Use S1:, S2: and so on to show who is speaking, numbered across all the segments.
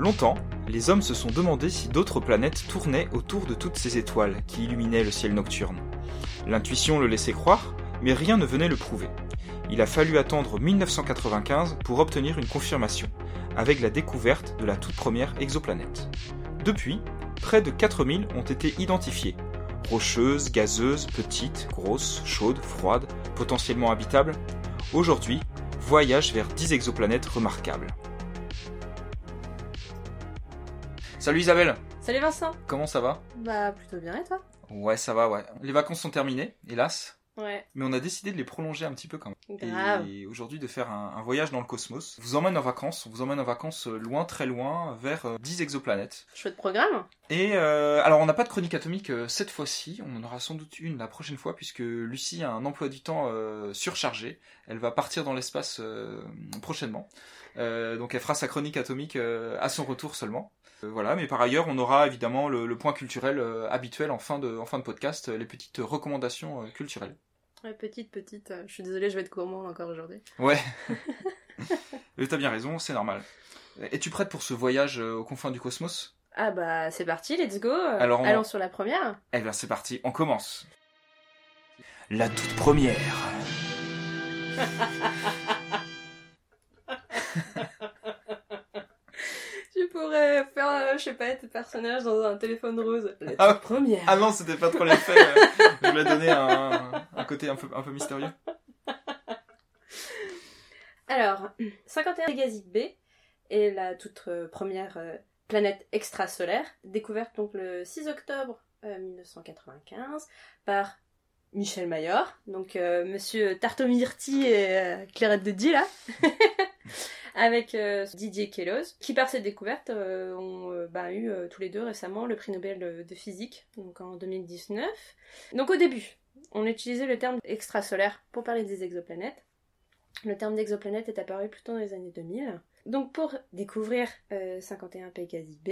S1: Longtemps, les hommes se sont demandé si d'autres planètes tournaient autour de toutes ces étoiles qui illuminaient le ciel nocturne. L'intuition le laissait croire, mais rien ne venait le prouver. Il a fallu attendre 1995 pour obtenir une confirmation, avec la découverte de la toute première exoplanète. Depuis, près de 4000 ont été identifiées. Rocheuses, gazeuses, petites, grosses, chaudes, froides, potentiellement habitables. Aujourd'hui, voyage vers 10 exoplanètes remarquables. Salut Isabelle
S2: Salut Vincent
S1: Comment ça va?
S2: Bah plutôt bien et toi?
S1: Ouais, ça va, ouais. Les vacances sont terminées, hélas.
S2: Ouais.
S1: Mais on a décidé de les prolonger un petit peu quand même.
S2: Grave.
S1: Et aujourd'hui de faire un, un voyage dans le cosmos. On vous emmène en vacances, on vous emmène en vacances euh, loin, très loin, vers euh, 10 exoplanètes.
S2: Chouette programme.
S1: Et euh, alors on n'a pas de chronique atomique euh, cette fois-ci, on en aura sans doute une la prochaine fois puisque Lucie a un emploi du temps surchargé. Elle va partir dans l'espace prochainement. Donc elle fera sa chronique atomique à son retour seulement. Euh, voilà, mais par ailleurs on aura évidemment le, le point culturel euh, habituel en fin de, en fin de podcast, euh, les petites recommandations culturelles.
S2: Ouais, petite, petite. Je suis désolée, je vais être gourmand encore aujourd'hui.
S1: Ouais. Mais t'as bien raison, c'est normal. Es-tu prête pour ce voyage aux confins du cosmos?
S2: Ah bah c'est parti, let's go.
S1: Alors, on-
S2: Allons sur la première.
S1: Eh bien c'est parti, on commence. La toute première.
S2: pourrais faire, euh, je sais pas, tes personnages dans un téléphone rose. La
S1: Ah.
S2: toute première.
S1: Ah non, c'était pas trop l'effet. je voulais donner un, un côté un peu, un peu mystérieux.
S2: Alors, 51 Pégasi B est la toute euh, première euh, planète extrasolaire, découverte donc le 6 octobre euh, 1995 par Michel Mayor, donc euh, Monsieur Tartomirti et euh, Clairette de Die là, avec euh, Didier Queloz, qui par cette découverte euh, ont euh, bah, eu tous les deux récemment le prix Nobel de, physique, donc en 2019. Donc au début, on utilisait le terme extrasolaire pour parler des exoplanètes. Le terme d'exoplanète est apparu plutôt dans les années 2000. Donc pour découvrir euh, 51 Pégasi B,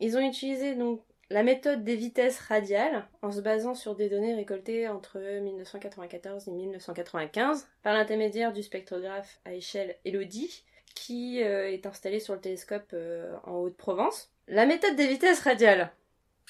S2: ils ont utilisé donc la méthode des vitesses radiales en se basant sur des données récoltées entre 1994 et 1995 par l'intermédiaire du spectrographe à échelle Elodie qui euh, est installé sur le télescope euh, en Haute-Provence. La méthode des vitesses radiales.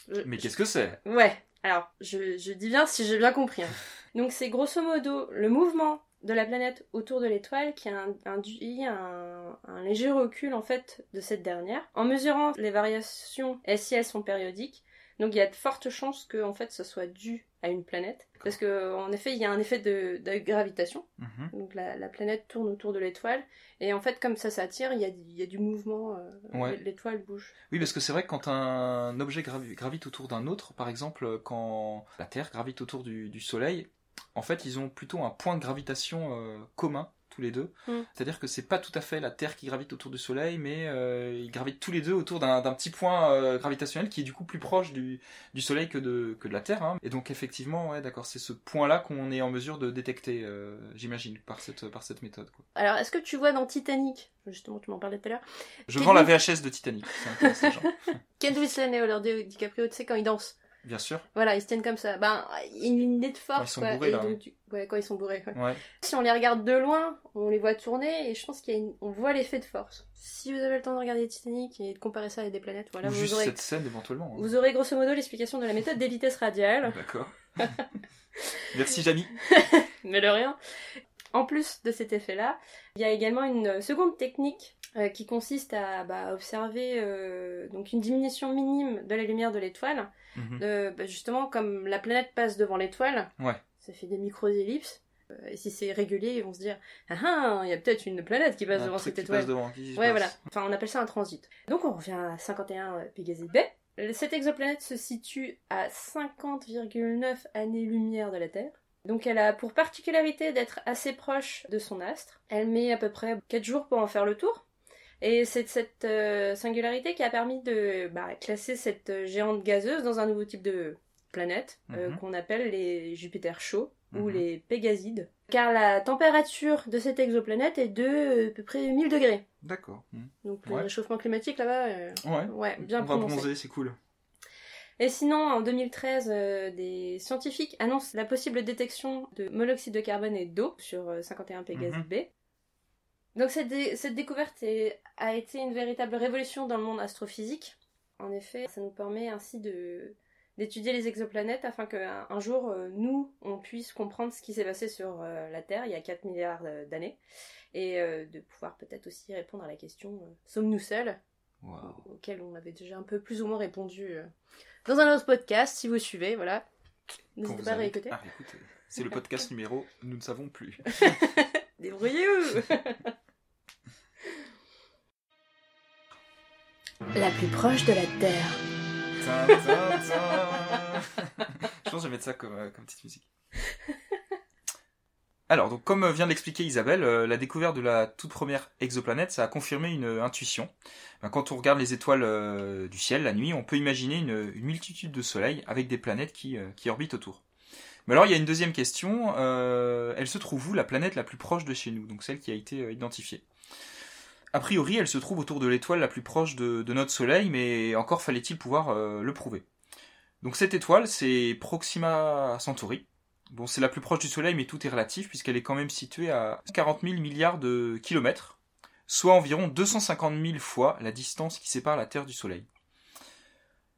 S2: Je-
S1: Mais qu'est-ce que c'est?
S2: Ouais, alors je, je dis bien si j'ai bien compris. hein. Donc c'est grosso modo le mouvement de la planète autour de l'étoile qui a induit un, un léger recul en fait de cette dernière. En mesurant les variations si elles sont périodiques, donc il y a de fortes chances que en fait ce soit dû à une planète. Parce que en effet il y a un effet de, de gravitation.
S1: Mhm.
S2: Donc la, la planète tourne autour de l'étoile et en fait comme ça s'attire, il y a, il y a du mouvement, euh,
S1: Ouais.
S2: l'étoile bouge.
S1: Oui, parce que c'est vrai que quand un objet gravi- gravite autour d'un autre, par exemple quand la Terre gravite autour du, du Soleil, en fait ils ont plutôt un point de gravitation euh, commun tous les deux.
S2: Mm.
S1: C'est-à-dire que c'est pas tout à fait la Terre qui gravite autour du Soleil, mais euh, ils gravitent tous les deux autour d'un petit point euh, gravitationnel qui est du coup plus proche du, du Soleil que de, que de la Terre. hein. Et donc effectivement, ouais, d'accord, c'est ce point-là qu'on est en mesure de détecter, euh, j'imagine, par cette, par cette méthode. Quoi.
S2: Alors est-ce que tu vois dans Titanic, justement tu m'en parlais tout à l'heure,
S1: Je
S2: Kate
S1: vends la VHS de Titanic.
S2: Kate Winslet et Leonardo DiCaprio, tu sais, quand ils dansent.
S1: Bien sûr.
S2: Voilà, ils se tiennent comme ça. Ben, il y a une lignée de force,
S1: Quand ils sont bourrés, là,
S2: donc,
S1: ouais.
S2: quand ils sont bourrés, ouais.
S1: Ouais.
S2: Si on les regarde de loin, on les voit tourner, et je pense a une... voit l'effet de force. Si vous avez le temps de regarder Titanic et de comparer ça avec des planètes, voilà,
S1: Ou
S2: vous
S1: juste
S2: aurez...
S1: cette scène éventuellement. hein.
S2: Vous aurez grosso modo l'explication de la méthode des vitesses radiales.
S1: D'accord. Merci Jamy.
S2: mais de rien. En plus de cet effet-là, il y a également une seconde technique euh, qui consiste à bah, observer euh, donc une diminution minime de la lumière de l'étoile.
S1: Mhm.
S2: De- bah, justement, comme la planète passe devant l'étoile,
S1: Ouais.
S2: ça fait des micro-ellipses. Euh, et si c'est régulier, ils vont se dire Ah ah, il y a peut-être une planète qui passe
S1: Un
S2: devant cette
S1: passe
S2: étoile.
S1: devant, qui se
S2: Ouais,
S1: passe.
S2: voilà. Enfin, on appelle ça un transit. Donc, on revient à 51 Pégasi B. Cette exoplanète se situe à 50,9 années-lumière de la Terre. Donc, elle a pour particularité d'être assez proche de son astre. Elle met à peu près 4 jours pour en faire le tour. Et c'est cette euh, singularité qui a permis de bah, classer cette géante gazeuse dans un nouveau type de planète euh,
S1: Mhm.
S2: qu'on appelle les Jupiters chauds ou
S1: Mhm.
S2: les Pégasides. Car la température de cette exoplanète est de euh, à peu près 1000 degrés.
S1: D'accord. Mhm.
S2: Donc le
S1: Ouais.
S2: réchauffement climatique là-bas, euh,
S1: Ouais.
S2: ouais, bien
S1: On
S2: prononcé.
S1: c'est cool.
S2: Et sinon, en 2013, euh, des scientifiques annoncent la possible détection de monoxyde de carbone et d'eau sur euh, 51 Pégasi
S1: Mhm.
S2: B. Donc cette, dé- cette découverte est- a été une véritable révolution dans le monde astrophysique. En effet, ça nous permet ainsi de d'étudier les exoplanètes afin qu'un un jour, euh, nous, on puisse comprendre ce qui s'est passé sur euh, la Terre il y a 4 milliards euh, d'années et euh, de pouvoir peut-être aussi répondre à la question euh, sommes-nous seuls? Auquel on avait déjà un peu plus ou moins répondu euh, dans un autre podcast, si vous suivez, voilà. N'hésitez pas à réécouter.
S1: à réécouter. C'est le podcast numéro Nous ne savons plus.
S2: Débrouillez-vous La plus proche de la Terre.
S1: Tin, tin, tin. Je pense que je vais mettre ça comme, euh, comme petite musique. Alors, donc, comme vient de l'expliquer Isabelle, euh, la découverte de la toute première exoplanète, ça a confirmé une euh, intuition. Ben, quand on regarde les étoiles euh, du ciel la nuit, on peut imaginer une, multitude de soleils avec des planètes qui, euh, orbitent autour. Mais alors, il y a une deuxième question. euh, elle se trouve où la planète la plus proche de chez nous, donc celle qui a été euh, identifiée A priori, elle se trouve autour de l'étoile la plus proche de, notre Soleil, mais encore fallait-il pouvoir euh, le prouver. Donc cette étoile, c'est Proxima Centauri. Bon, c'est la plus proche du Soleil, mais tout est relatif, puisqu'elle est quand même située à 40 000 milliards de kilomètres, soit environ 250 000 fois la distance qui sépare la Terre du Soleil.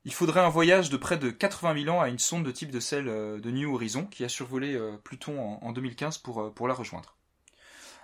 S1: Il faudrait un voyage de près de 80 000 ans à une sonde de type de celle euh, de New Horizon, qui a survolé euh, Pluton en, en 2015 pour, euh, pour la rejoindre.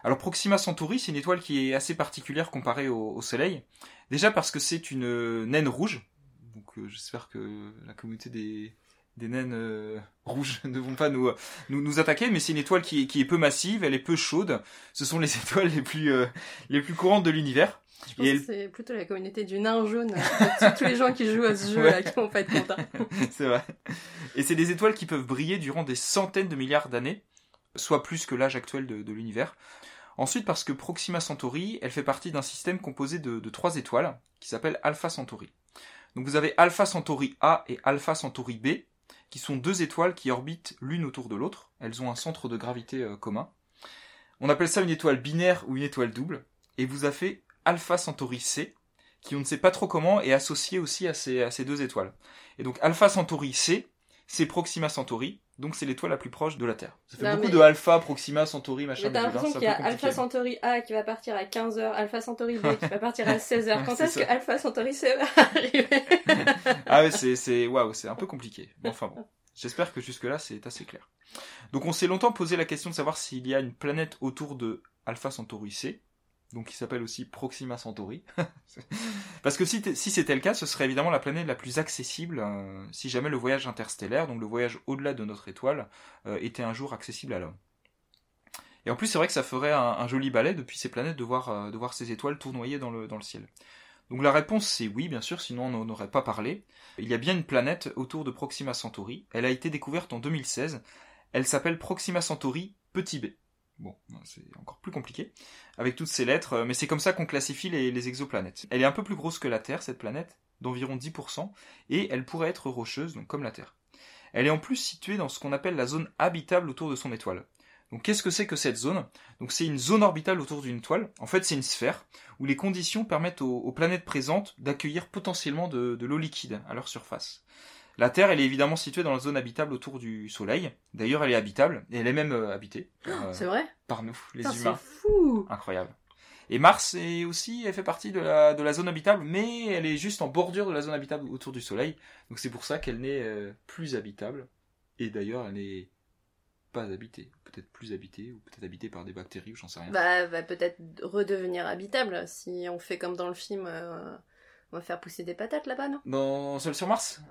S1: Alors Proxima Centauri, c'est une étoile qui est assez particulière comparée au, Soleil. Déjà parce que c'est une naine rouge. Donc j'espère que la communauté des, des naines euh, rouges ne vont pas nous, euh, nous, nous attaquer, mais c'est une étoile qui est, qui est peu massive, elle est peu chaude. Ce sont les étoiles les plus, euh, les plus courantes de l'univers.
S2: Je pense
S1: Et elle-
S2: que c'est plutôt la communauté du nain jaune, euh, tous les gens qui jouent à ce jeu là
S1: Ouais.
S2: qui vont pas être contents.
S1: c'est vrai. Et c'est des étoiles qui peuvent briller durant des centaines de milliards d'années, soit plus que l'âge actuel de, de l'univers. Ensuite, parce que Proxima Centauri, elle fait partie d'un système composé de, de trois étoiles, qui s'appelle Alpha Centauri. Donc vous avez Alpha Centauri A et Alpha Centauri B, qui sont deux étoiles qui orbitent l'une autour de l'autre. Elles ont un centre de gravité euh, commun. On appelle ça une étoile binaire ou une étoile double. Et vous avez Alpha Centauri C, qui on ne sait pas trop comment est associé aussi à ces, à ces deux étoiles. Et donc Alpha Centauri C, c'est Proxima Centauri, donc c'est l'étoile la plus proche de la Terre. Ça fait
S2: Non,
S1: beaucoup
S2: mais-
S1: de Alpha, Proxima, Centauri, machin.
S2: Mais t'as l'impression qu'il y a Alpha. Centauri A qui va partir à 15h, Alpha Centauri B qui va partir à 16h. Quand est-ce que Alpha Centauri C va arriver
S1: Ah ouais, c'est, c'est, waouh, c'est un peu compliqué. Bon, enfin bon. J'espère que jusque-là, c'est assez clair. Donc on s'est longtemps posé la question de savoir s'il y a une planète autour de Alpha Centauri C, donc qui s'appelle aussi Proxima Centauri. Parce que si, c'était le cas, ce serait évidemment la planète la plus accessible euh, si jamais le voyage interstellaire, donc le voyage au-delà de notre étoile, euh, était un jour accessible à l'homme. Et en plus, c'est vrai que ça ferait un, joli balai depuis ces planètes de voir, euh, ces étoiles tournoyer dans le, dans le ciel. Donc la réponse c'est oui, bien sûr, sinon on n'en aurait pas parlé. Il y a bien une planète autour de Proxima Centauri. Elle a été découverte en 2016. Elle s'appelle Proxima Centauri Petit b. Bon, c'est encore plus compliqué, avec toutes ces lettres, euh, mais c'est comme ça qu'on classifie les, exoplanètes. Elle est un peu plus grosse que la Terre, cette planète, d'environ 10%, et elle pourrait être rocheuse, donc comme la Terre. Elle est en plus située dans ce qu'on appelle la zone habitable autour de son étoile. Donc qu'est-ce que c'est que cette zone? Donc c'est une zone orbitale autour d'une étoile. En fait, c'est une sphère où les conditions permettent aux, planètes présentes d'accueillir potentiellement de l'eau liquide à leur surface. La Terre, elle est évidemment située dans la zone habitable autour du Soleil. D'ailleurs, elle est habitable, et elle est même euh, habitée par, euh,
S2: C'est vrai?
S1: par nous, les
S2: Putain,
S1: humains.
S2: C'est fou
S1: Incroyable. Et Mars est aussi, elle fait partie de la, de la zone habitable, mais elle est juste en bordure de la zone habitable autour du Soleil. Donc c'est pour ça qu'elle n'est euh, plus habitable. Et d'ailleurs, elle n'est pas habitée. Peut-être plus habitée, ou peut-être habitée par des bactéries, ou j'en sais rien.
S2: Bah, va peut-être redevenir habitable si on fait comme dans le film. On va faire pousser des patates là-bas, non?
S1: Dans Seul sur Mars?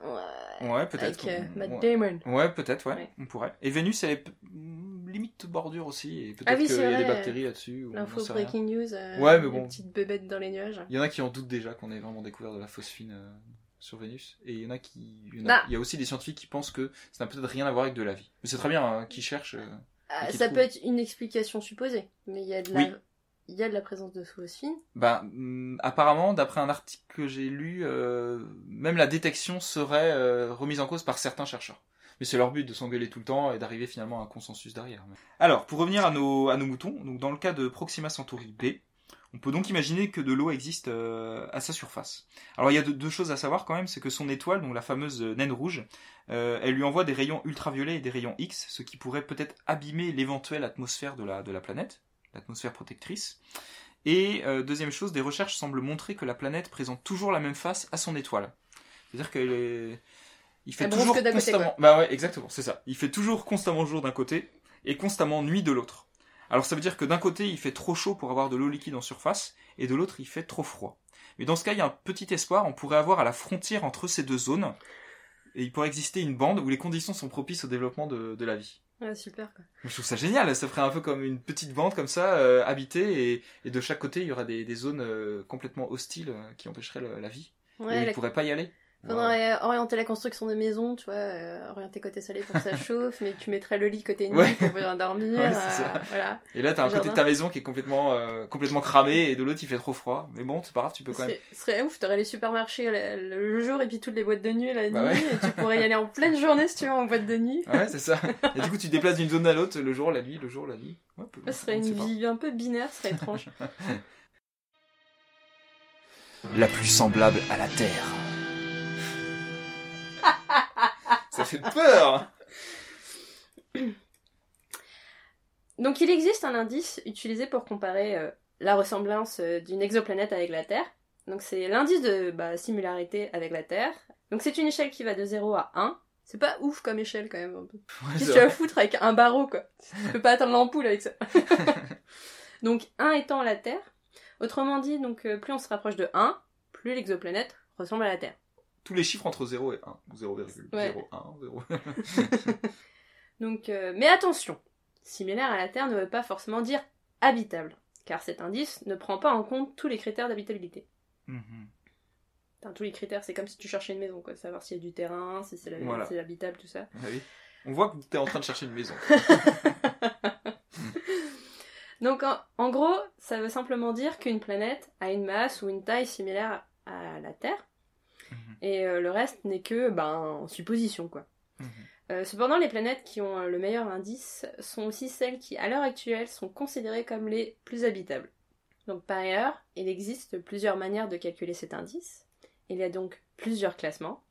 S2: Ouais.
S1: Ouais, peut-être.
S2: Avec euh, Matt
S1: ouais.
S2: Damon.
S1: Ouais, peut-être, ouais,
S2: Ouais.
S1: on pourrait. Et Vénus, elle est mm, limite bordure aussi, et peut-être
S2: Ah oui,
S1: qu'il y a des bactéries là-dessus.
S2: L'info
S1: rien.
S2: breaking news. euh,
S1: Ouais, mais bon.
S2: petites bébêtes dans les nuages.
S1: Il y en a qui en doutent déjà qu'on ait vraiment découvert de la phosphine euh, sur Vénus. Et il y en a qui. Il y, en a,
S2: Bah.
S1: il y a aussi des scientifiques qui pensent que ça n'a peut-être rien à voir avec de la vie. Mais c'est très bien, hein, qui cherchent.
S2: Ah, ça peut être une explication supposée, mais il y a de la,
S1: Oui.
S2: Il y a de la présence de phosphine.
S1: Ben, hum, apparemment, d'après un article que j'ai lu, euh, même la détection serait euh, remise en cause par certains chercheurs. Mais c'est leur but de s'engueuler tout le temps et d'arriver finalement à un consensus derrière. Alors, pour revenir à nos, à nos moutons, donc dans le cas de Proxima Centauri B, on peut donc imaginer que de l'eau existe euh, à sa surface. Alors il y a deux, choses à savoir quand même, c'est que son étoile, donc la fameuse naine rouge, elle lui envoie des rayons ultraviolets et des rayons X, ce qui pourrait peut-être abîmer l'éventuelle atmosphère de la, de la planète, l'atmosphère protectrice. Et euh, deuxième chose, des recherches semblent montrer que la planète présente toujours la même face à son étoile. C'est-à-dire qu'il est... il fait
S2: Elle
S1: toujours
S2: que côté,
S1: constamment. bah ouais, exactement, c'est ça. Il fait toujours constamment jour d'un côté et constamment nuit de l'autre. Alors ça veut dire que d'un côté il fait trop chaud pour avoir de l'eau liquide en surface et de l'autre il fait trop froid. Mais dans ce cas, il y a un petit espoir. On pourrait avoir à la frontière entre ces deux zones et il pourrait exister une bande où les conditions sont propices au développement de, de la vie.
S2: Ouais, super quoi.
S1: Je trouve ça génial, ça ferait un peu comme une petite bande comme ça, euh, habitée, et, et de chaque côté il y aura des, des zones euh, complètement hostiles euh, qui empêcheraient le- la vie. et
S2: Ouais,
S1: ils
S2: la-
S1: pourraient pas y aller.
S2: Faudrait orienter la construction des maisons, tu vois, euh, orienter côté soleil pour que ça chauffe, mais tu mettrais le lit côté nuit
S1: Ouais.
S2: pour pouvoir dormir.
S1: Ouais,
S2: euh, voilà.
S1: Et là t'as un côté de ta maison qui est complètement, euh, complètement cramé, et de l'autre il fait trop froid. Mais bon, c'est pas grave, tu peux quand même.
S2: ce serait ouf, t'aurais les supermarchés le, le jour et puis toutes les boîtes de nuit la nuit,
S1: Bah ouais.
S2: et tu pourrais y aller en pleine journée si tu veux en boîte de nuit.
S1: Ouais, c'est ça. Et du coup tu te déplaces d'une zone à l'autre, le jour, la nuit, le jour, la nuit. Ouais,
S2: Ce serait une
S1: pas.
S2: vie un peu binaire, ce serait étrange.
S1: La plus semblable à la Terre. Ça fait peur
S2: Donc il existe un indice utilisé pour comparer euh, la ressemblance euh, d'une exoplanète avec la Terre. Donc c'est l'indice de bah, similarité avec la Terre. Donc c'est une échelle qui va de 0 à 1. C'est pas ouf comme échelle quand même.
S1: Ouais,
S2: Qu'est-ce que tu vas foutre avec un barreau quoi? Tu peux pas atteindre l'ampoule avec ça. donc 1 étant la Terre. Autrement dit, donc euh, plus on se rapproche de 1, plus l'exoplanète ressemble à la Terre.
S1: Tous les chiffres entre 0 et 1. ou 0,01,
S2: Ouais.
S1: 0.
S2: Donc, euh, mais attention, similaire à la Terre ne veut pas forcément dire habitable, car cet indice ne prend pas en compte tous les critères d'habitabilité.
S1: Mhm.
S2: Enfin, tous les critères, c'est comme si tu cherchais une maison, quoi, savoir s'il y a du terrain, si c'est la-
S1: Voilà.
S2: c'est habitable, tout ça.
S1: Ah oui. On voit que t'es en train de chercher une maison.
S2: Donc, en, en gros, ça veut simplement dire qu'une planète a une masse ou une taille similaire à la Terre,
S1: Mhm.
S2: et euh, le reste n'est que, ben, en supposition, quoi.
S1: Mhm.
S2: Euh, cependant, les planètes qui ont euh, le meilleur indice sont aussi celles qui, à l'heure actuelle, sont considérées comme les plus habitables. Donc, par ailleurs, il existe plusieurs manières de calculer cet indice. Il y a donc plusieurs classements.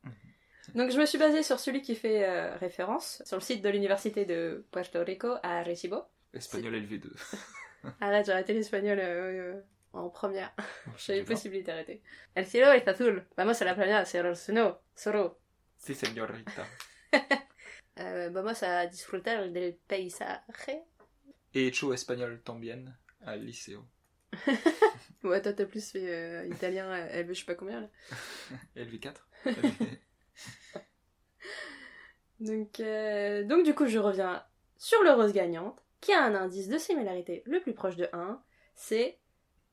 S2: Donc, je me suis basée sur celui qui fait euh, référence sur le site de l'université de Puerto Rico à Arecibo.
S1: Espagnol LV2.
S2: Arrête, j'ai arrêté l'espagnol euh, euh, en première.
S1: Sais pas.
S2: possibilité d'arrêter. El cielo es azul. Vamos a la playa, el seno, solo.
S1: Si, señorita.
S2: Euh, vamos a disfrutar del paisaje.
S1: Et hecho espagnol también al liceo.
S2: Ouais, toi t'as plus fait euh, italien, elle veut je sais pas combien là.
S1: LV4
S2: Donc, euh, donc du coup, je reviens sur l'heureuse gagnante, qui a un indice de similarité le plus proche de 1, c'est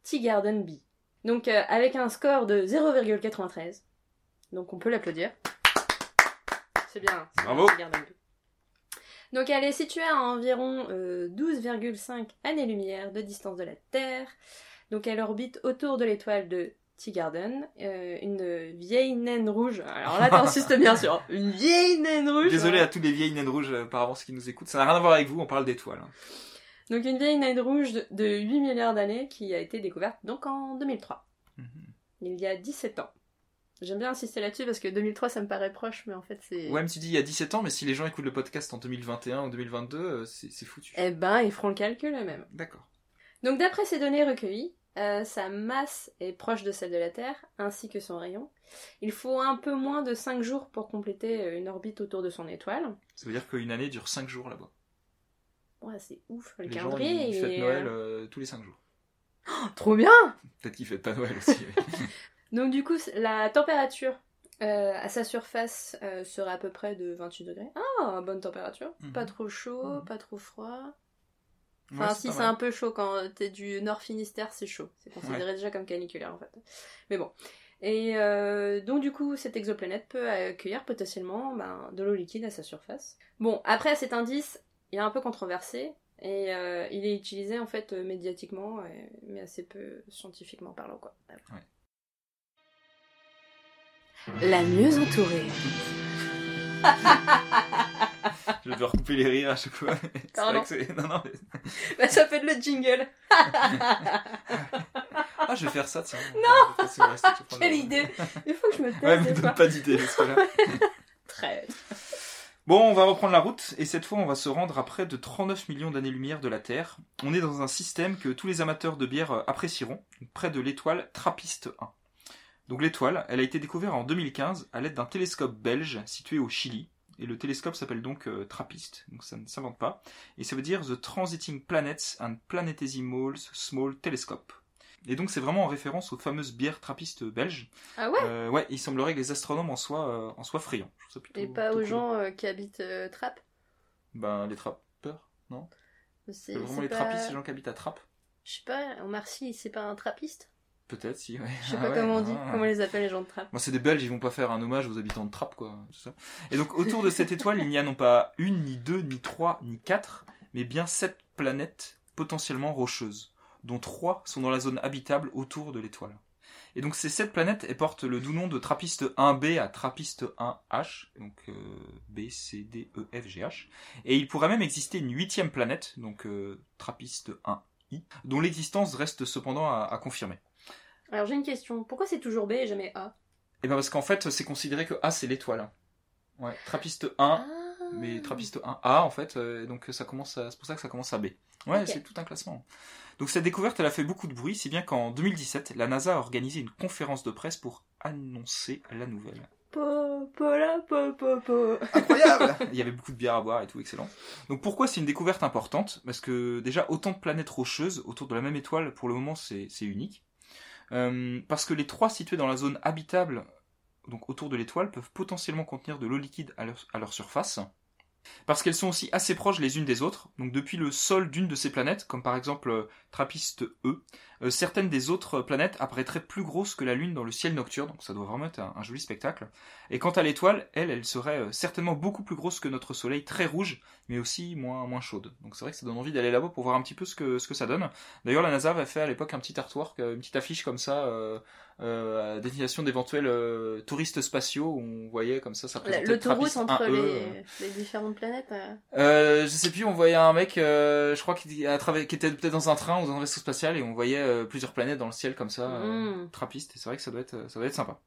S2: Tea Garden B. Donc euh, avec un score de 0,93. Donc on peut l'applaudir. C'est bien.
S1: Bravo.
S2: Tea Garden B. Donc elle est située à environ euh, 12,5 années-lumière de distance de la Terre. Donc elle orbite autour de l'étoile de Tea Garden, euh, une vieille naine rouge. Alors là t'insistes bien sûr, une vieille naine rouge.
S1: Désolé
S2: hein.
S1: à tous les vieilles naines rouges euh, par avance qui nous écoutent. Ça n'a rien à voir avec vous, on parle d'étoiles.
S2: Donc une vieille naine rouge de- de 8 milliards d'années qui a été découverte donc en 2003,
S1: Mhm.
S2: il y a 17 ans. J'aime bien insister là-dessus parce que 2003 ça me paraît proche, mais en fait c'est...
S1: Ouais, mais tu dis il y a 17 ans, mais si les gens écoutent le podcast en 2021 ou 2022, euh, c'est c'est foutu.
S2: Eh ben, ils feront le calcul eux-mêmes.
S1: D'accord.
S2: Donc d'après ces données recueillies, euh, sa masse est proche de celle de la Terre, ainsi que son rayon. Il faut un peu moins de 5 jours pour compléter euh, une orbite autour de son étoile.
S1: Ça veut dire qu'une année dure 5 jours là-bas.
S2: Ouais, c'est ouf, le
S1: Les gens,
S2: calendrier
S1: ils Noël
S2: euh,
S1: euh, tous les 5 jours.
S2: Trop bien
S1: Peut-être qu'ils fêtent pas Noël aussi. oui.
S2: Donc du coup, la température euh, à sa surface euh, serait à peu près de 28 degrés. Ah, bonne température.
S1: Mhm.
S2: Pas trop chaud,
S1: Mhm.
S2: pas trop froid.
S1: Ouais,
S2: Enfin, si c'est un peu chaud quand t'es du Nord Finistère, c'est chaud. C'est considéré déjà comme caniculaire en fait. Mais bon. Et euh, donc du coup, cette exoplanète peut accueillir potentiellement ben, de l'eau liquide à sa surface. Bon, après cet indice, il est un peu controversé et euh, il est utilisé en fait euh, médiatiquement, euh, mais assez peu scientifiquement parlant quoi.
S1: Ouais.
S2: La mieux entourée.
S1: Je vais devoir couper les rires à chaque fois. C'est
S2: Pardon.
S1: vrai que c'est... Non, non, mais...
S2: Bah, ça fait le jingle.
S1: Ah, je vais faire ça, tiens. Non
S2: Quelle idée Il faut que je me taise
S1: Ouais,
S2: fois.
S1: donne pas d'idée, parce que là...
S2: Très.
S1: Bon, on va reprendre la route, et cette fois on va se rendre à près de 39 millions d'années-lumière de la Terre. On est dans un système que tous les amateurs de bière euh, apprécieront, près de l'étoile Trappiste 1. Donc l'étoile, elle a été découverte en 2015 à l'aide d'un télescope belge situé au Chili, et le télescope s'appelle donc euh, TRAPPIST, donc ça ne s'invente pas, et ça veut dire The Transiting Planets and Planetesimals Small Telescope. Et donc c'est vraiment en référence aux fameuses bières trappistes belges.
S2: Ah ouais
S1: Euh, ouais, il semblerait que les astronomes en soient, euh, en soient friands. Plutôt-
S2: Et pas aux
S1: cool.
S2: gens euh, qui habitent Trappes
S1: Ben, les trappeurs, non
S2: C'est
S1: vraiment les
S2: pas-
S1: trappistes, les gens qui habitent à Trappes
S2: Je sais pas, en Marcy, c'est pas un trappiste
S1: Peut-être, si, ouais.
S2: Je sais
S1: Ah
S2: pas
S1: ouais,
S2: comment on dit,
S1: ah.
S2: comment on les appelle les gens de Trappes.
S1: Moi, c'est des Belges, ils vont pas faire un hommage aux habitants de Trappes, quoi. tout ça. Et donc, autour de cette étoile, il n'y a non pas une, ni deux, ni trois, ni quatre, mais bien sept planètes potentiellement rocheuses, dont trois sont dans la zone habitable autour de l'étoile. Et donc, ces sept planètes, elles portent le doux nom de Trappiste 1b à Trappiste 1h, donc euh, B, C, D, E, F, G, H. Et il pourrait même exister une huitième planète, donc euh, Trappiste 1i, dont l'existence reste cependant à- à confirmer.
S2: Alors j'ai une question, pourquoi c'est toujours B et jamais A?
S1: Et ben parce qu'en fait, c'est considéré que A c'est l'étoile. Ouais, Trappiste 1,
S2: Ah.
S1: mais Trappiste 1A en fait, euh, donc ça commence à- c'est pour ça que ça commence à B. Ouais, c'est tout un classement. Donc cette découverte, elle a fait beaucoup de bruit, si bien qu'en 2017, la NASA a organisé une conférence de presse pour annoncer la nouvelle.
S2: Po, po, la, po, po, po.
S1: Incroyable Il y avait beaucoup de bière à boire et tout, excellent. Donc pourquoi c'est une découverte importante? Parce que déjà, autant de planètes rocheuses autour de la même étoile, pour le moment, c'est c'est unique. Euh, parce que les trois situés dans la zone habitable, donc autour de l'étoile, peuvent potentiellement contenir de l'eau liquide à leur, à leur surface. Parce qu'elles sont aussi assez proches les unes des autres, donc depuis le sol d'une de ces planètes, comme par exemple euh, Trappiste E, euh, certaines des autres planètes apparaîtraient plus grosses que la Lune dans le ciel nocturne, donc ça doit vraiment être un, un joli spectacle. Et quant à l'étoile, elle, elle serait euh, certainement beaucoup plus grosse que notre Soleil, très rouge, mais aussi moins, moins chaude. Donc c'est vrai que ça donne envie d'aller là-bas pour voir un petit peu ce que, ce que ça donne. D'ailleurs, la NASA avait fait à l'époque un petit artwork, euh, une petite affiche comme ça, euh, euh, à destination d'éventuels euh, touristes spatiaux, où on voyait comme ça, ça présentait
S2: L'autoroute
S1: Trappist
S2: entre
S1: 1E,
S2: les, les différentes planètes.
S1: je sais plus, on voyait un mec, je crois, qui, à travers- qui était peut-être dans un train ou dans un vaisseau spatial, et on voyait euh, plusieurs planètes dans le ciel comme ça, euh,
S2: Mm.
S1: trappiste, et c'est vrai que ça doit être, ça doit être sympa.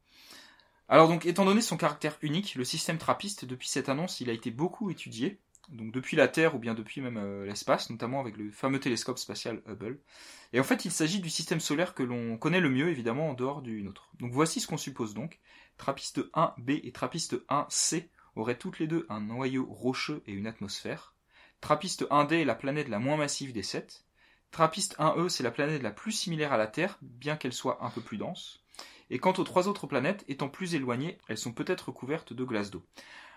S1: Alors donc, étant donné son caractère unique, le système trappiste, depuis cette annonce, il a été beaucoup étudié, donc depuis la Terre ou bien depuis même euh, l'espace, notamment avec le fameux télescope spatial Hubble. Et en fait, il s'agit du système solaire que l'on connaît le mieux, évidemment, en dehors du nôtre. Donc voici ce qu'on suppose donc. Trappiste 1b et Trappiste 1c auraient toutes les deux un noyau rocheux et une atmosphère. Trappiste 1d est la planète la moins massive des sept. Trappiste 1e, c'est la planète la plus similaire à la Terre, bien qu'elle soit un peu plus dense. Et quant aux trois autres planètes, étant plus éloignées, elles sont peut-être recouvertes de glace d'eau.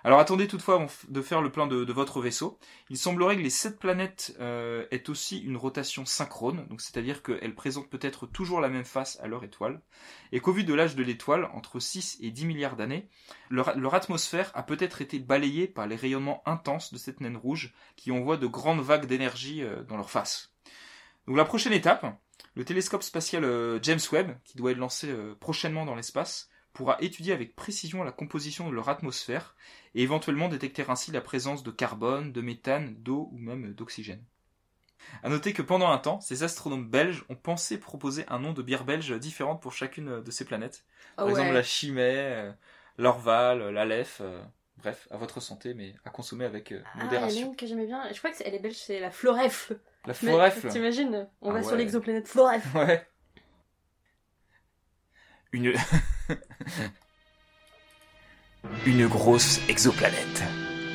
S1: Alors attendez toutefois de faire le plein de, votre vaisseau. Il semblerait que les sept planètes euh, aient aussi une rotation synchrone, donc c'est-à-dire qu'elles présentent peut-être toujours la même face à leur étoile, et qu'au vu de l'âge de l'étoile, entre 6 et 10 milliards d'années, leur, leur atmosphère a peut-être été balayée par les rayonnements intenses de cette naine rouge qui envoie de grandes vagues d'énergie euh, dans leur face. Donc la prochaine étape, le télescope spatial euh, James Webb, qui doit être lancé euh, prochainement dans l'espace, pourra étudier avec précision la composition de leur atmosphère et éventuellement détecter ainsi la présence de carbone, de méthane, d'eau ou même d'oxygène. À noter que pendant un temps, ces astronomes belges ont pensé proposer un nom de bière belge différente pour chacune de ces planètes. Par exemple
S2: ouais.
S1: la Chimay, euh, l'Orval, l'Aleph, euh, bref, à votre santé, mais à consommer avec euh,
S2: Ah, il y en a
S1: modération.
S2: une que j'aimais bien. Je crois que c'est- elle est belge, c'est la Florefle.
S1: La Florefle.
S2: T'imagines On
S1: Ah
S2: va
S1: ouais.
S2: sur l'exoplanète Florefle.
S1: Ouais. Une... Une grosse exoplanète.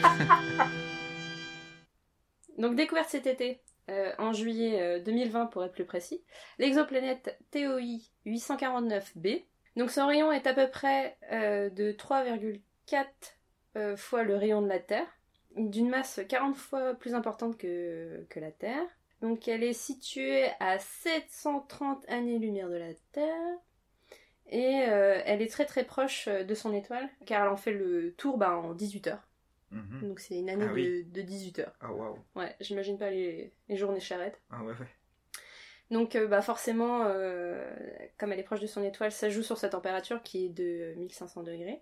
S2: Donc découverte cet été, euh, en juillet euh, 2020 pour être plus précis, l'exoplanète TOI 849b. Donc son rayon est à peu près euh, de 3,4 euh, fois le rayon de la Terre, d'une masse 40 fois plus importante que, que la Terre. Donc elle est située à 730 années-lumière de la Terre. Et euh, elle est très très proche de son étoile, car elle en fait le tour bah, en 18 heures. Donc c'est une année
S1: Ah oui.
S2: de, de 18 heures.
S1: Ah waouh.
S2: Ouais, j'imagine pas les, les journées charrettes.
S1: Ah ouais, ouais.
S2: Donc euh, bah forcément, euh, comme elle est proche de son étoile, ça joue sur sa température qui est de 1500 degrés.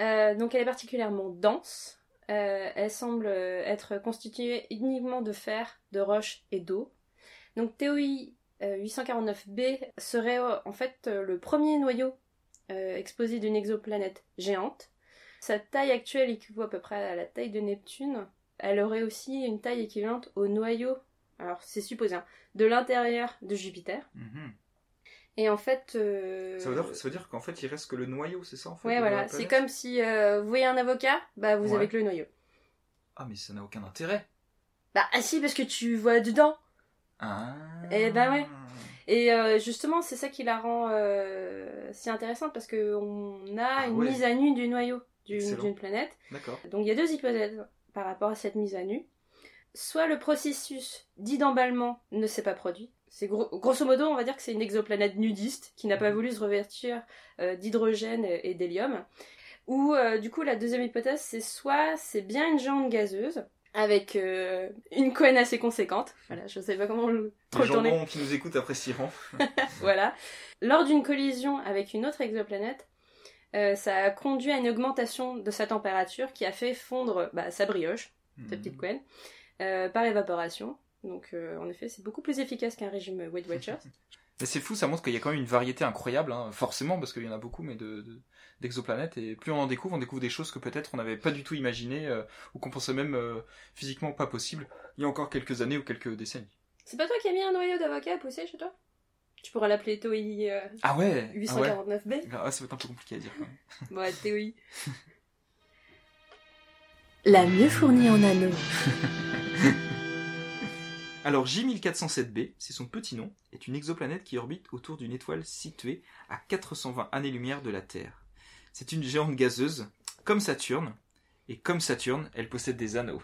S2: Euh, donc elle est particulièrement dense. Euh, elle semble euh, être constituée uniquement de fer, de roche et d'eau. Donc TOI euh, 849b serait en fait le premier noyau exposé d'une exoplanète géante. Sa taille actuelle équivaut à peu près à la taille de Neptune. Elle aurait aussi une taille équivalente au noyau, alors c'est supposé, hein, de l'intérieur de Jupiter.
S1: Mhm.
S2: Et en fait... euh,
S1: Ça veut dire, qu'en fait, il reste que le noyau, c'est ça en fait
S2: Ouais, voilà. C'est comme si euh, vous voyez un avocat, bah vous
S1: Ouais.
S2: avez que le noyau.
S1: Ah, mais ça n'a aucun intérêt.
S2: Bah ah si, parce que tu vois dedans.
S1: Ah.
S2: Eh ben ouais. Et euh, justement, c'est ça qui la rend si intéressante parce que on a
S1: Ah
S2: une
S1: ouais.
S2: mise à nu du noyau d'une planète.
S1: D'accord.
S2: Donc il y a deux hypothèses par rapport à cette mise à nu. Soit le processus dit d'emballement ne s'est pas produit. C'est gros- grosso modo, on va dire que c'est une exoplanète nudiste qui n'a pas
S1: Mhm.
S2: voulu se revêtir euh, d'hydrogène et, d'hélium. Ou euh, du coup la deuxième hypothèse, c'est soit c'est bien une géante gazeuse avec euh, une couenne assez conséquente. Voilà, je sais pas comment le trop
S1: Les qui nous écoutent apprécieront.
S2: Voilà. Lors d'une collision avec une autre exoplanète, euh, ça a conduit à une augmentation de sa température qui a fait fondre bah, sa brioche, sa petite couenne, par évaporation. Donc euh, en effet, c'est beaucoup plus efficace qu'un régime Weight Watchers.
S1: Mais c'est fou, ça montre qu'il y a quand même une variété incroyable, hein, forcément, parce qu'il y en a beaucoup, mais de, de- d'exoplanètes, et plus on en découvre, on découvre des choses que peut-être on n'avait pas du tout imaginées, euh, ou qu'on pensait même euh, physiquement pas possible, il y a encore quelques années ou quelques décennies.
S2: c'est pas toi qui as mis un noyau d'avocat à pousser chez toi? Tu pourras l'appeler TOI euh,
S1: Ah ouais Ah ouais
S2: 849b
S1: Ah, ça va être un peu compliqué à dire quand même.
S2: Bon, ouais, TOI.
S3: La mieux fournie en anneaux.
S1: Alors J1407b, c'est son petit nom, est une exoplanète qui orbite autour d'une étoile située à 420 années-lumière de la Terre. C'est une géante gazeuse, comme Saturne, et comme Saturne, elle possède des anneaux.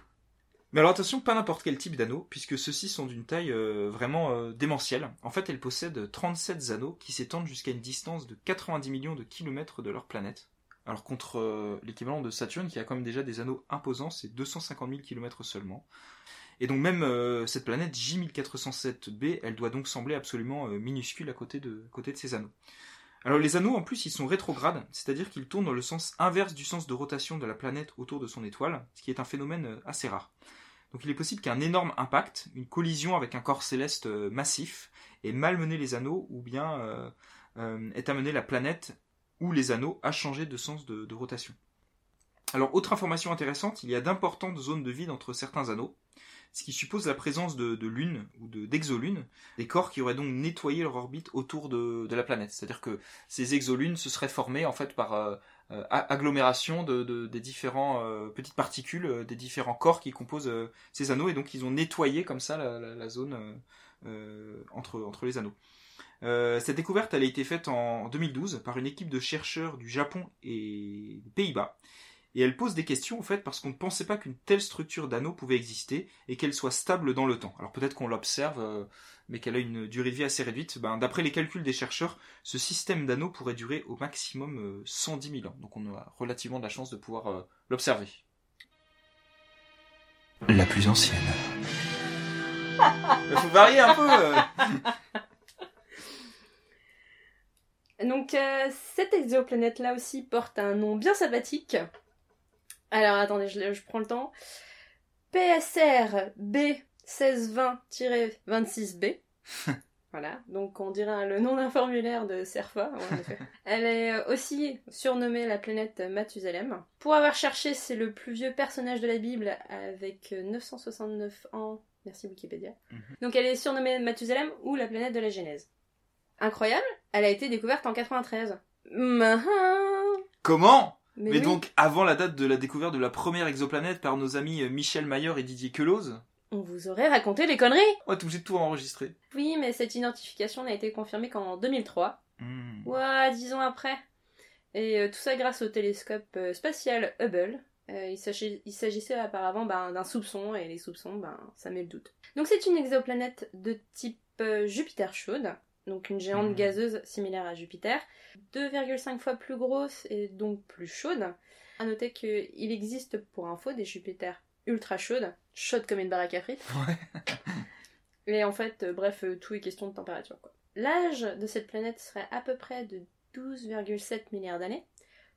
S1: Mais alors attention, pas n'importe quel type d'anneaux, puisque ceux-ci sont d'une taille euh, vraiment euh, démentielle. En fait, elle possède 37 anneaux qui s'étendent jusqu'à une distance de 90 millions de kilomètres de leur planète. Alors contre euh, l'équivalent de Saturne, qui a quand même déjà des anneaux imposants, c'est 250 000 kilomètres seulement. Et donc même euh, cette planète J1407b, elle doit donc sembler absolument euh, minuscule à côté de, côté de ces anneaux. Alors les anneaux en plus ils sont rétrogrades, c'est-à-dire qu'ils tournent dans le sens inverse du sens de rotation de la planète autour de son étoile, ce qui est un phénomène euh, assez rare. Donc il est possible qu'un énorme impact, une collision avec un corps céleste massif, ait malmené les anneaux ou bien ait amené la planète ou les anneaux à changer de sens de, de rotation. Alors autre information intéressante, il y a d'importantes zones de vide entre certains anneaux, ce qui suppose la présence de, de lunes ou de- d'exolunes, des corps qui auraient donc nettoyé leur orbite autour de, la planète. C'est-à-dire que ces exolunes se seraient formées en fait par euh, euh, agglomération de, de- des différents euh, petites particules, des différents corps qui composent ces anneaux, et donc ils ont nettoyé comme ça la, zone entre, les anneaux. Cette découverte a été faite en 2012 par une équipe de chercheurs du Japon et des Pays-Bas. Et elle pose des questions en fait parce qu'on ne pensait pas qu'une telle structure d'anneau pouvait exister et qu'elle soit stable dans le temps. Alors peut-être qu'on l'observe, euh, mais qu'elle a une durée de vie assez réduite. Ben, D'après les calculs des chercheurs, ce système d'anneaux pourrait durer au maximum euh, 110 000 ans. Donc on a relativement de la chance de pouvoir euh, l'observer. La plus ancienne. Il faut varier un peu. euh.
S2: Donc euh, cette exoplanète-là aussi porte un nom bien sympathique. Alors attendez, je, je prends le temps. PSR B1620-26B. voilà, donc on dirait le nom d'un formulaire de CERFA. ouais, en effet. Elle est euh, aussi surnommée la planète Mathusalem. Pour avoir cherché, c'est le plus vieux personnage de la Bible avec euh, 969 ans. Merci Wikipédia.
S1: Mhm.
S2: Donc elle est surnommée Mathusalem ou la planète de la Genèse. Incroyable, elle a été découverte en 93. Mahin
S1: Comment?
S2: Mais,
S1: Mais
S2: oui,
S1: donc avant la date de la découverte de la première exoplanète par nos amis euh, Michel Mayer et Didier Queloz,
S2: on vous aurait raconté les conneries
S1: on est obligé de tout enregistrer.
S2: Oui, mais cette identification n'a été confirmée qu'en 2003.
S1: Hmm.
S2: Ouah, dix ans après. Et euh, tout ça grâce au télescope euh, spatial Hubble. Euh, il s'agissait apparemment ben, d'un soupçon, et les soupçons, ben, ça met le doute. Donc c'est une exoplanète de type euh, Jupiter chaude, donc une géante
S1: Mhm.
S2: gazeuse similaire à Jupiter, 2,5 fois plus grosse et donc plus chaude. À noter qu'il existe pour info des Jupiters ultra chaudes, chaudes comme une baraque à frites.
S1: Ouais.
S2: Et en fait, euh, bref, euh, tout est question de température. L'âge de cette planète serait à peu près de 12,7 milliards d'années.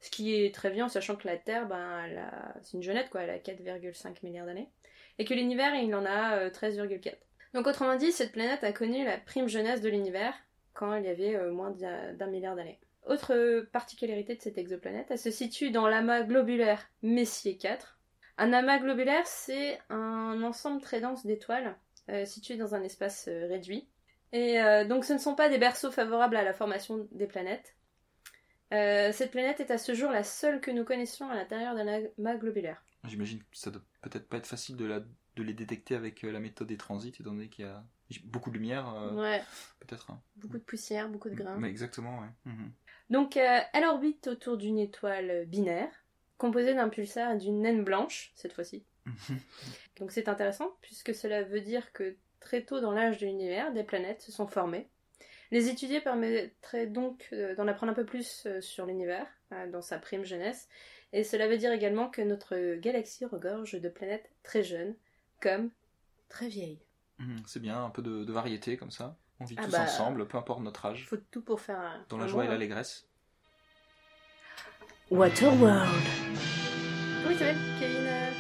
S2: Ce qui est très bien, en sachant que la Terre, ben, a- c'est une jeunette, quoi, elle a 4,5 milliards d'années. Et que l'univers, il en a euh, 13,4. Donc autrement dit, cette planète a connu la prime jeunesse de l'univers quand il y avait euh, moins d'un milliard d'années. Autre particularité de cette exoplanète, elle se situe dans l'amas globulaire Messier 4. Un amas globulaire, c'est un ensemble très dense d'étoiles euh, situées dans un espace euh, réduit. Et euh, donc ce ne sont pas des berceaux favorables à la formation des planètes. Euh, cette planète est à ce jour la seule que nous connaissions à l'intérieur d'un amas globulaire.
S1: J'imagine que ça doit peut-être pas être facile de, la, de les détecter avec euh, la méthode des transits, étant donné qu'il y a beaucoup de lumière, euh,
S2: Ouais,
S1: peut-être. hein.
S2: beaucoup de poussière, beaucoup de grains.
S1: Mais exactement, ouais. Mhm.
S2: Donc euh, elle orbite autour d'une étoile binaire, composée d'un pulsar et d'une naine blanche, cette fois-ci. Donc c'est intéressant, puisque cela veut dire que très tôt dans l'âge de l'univers, des planètes se sont formées. Les étudier permettrait donc d'en apprendre un peu plus sur l'univers, dans sa prime jeunesse, et cela veut dire également que notre galaxie regorge de planètes très jeunes, comme très vieilles.
S1: Mhm. C'est bien, un peu de, de variété comme ça. On vit
S2: Ah
S1: tous
S2: bah,
S1: ensemble, peu importe notre
S2: Il
S1: âge,
S2: faut tout pour faire un...
S1: dans la joie et
S2: monde, hein.
S1: l'allégresse.
S3: Waterworld.
S2: Oui, c'est vrai, Kevin euh,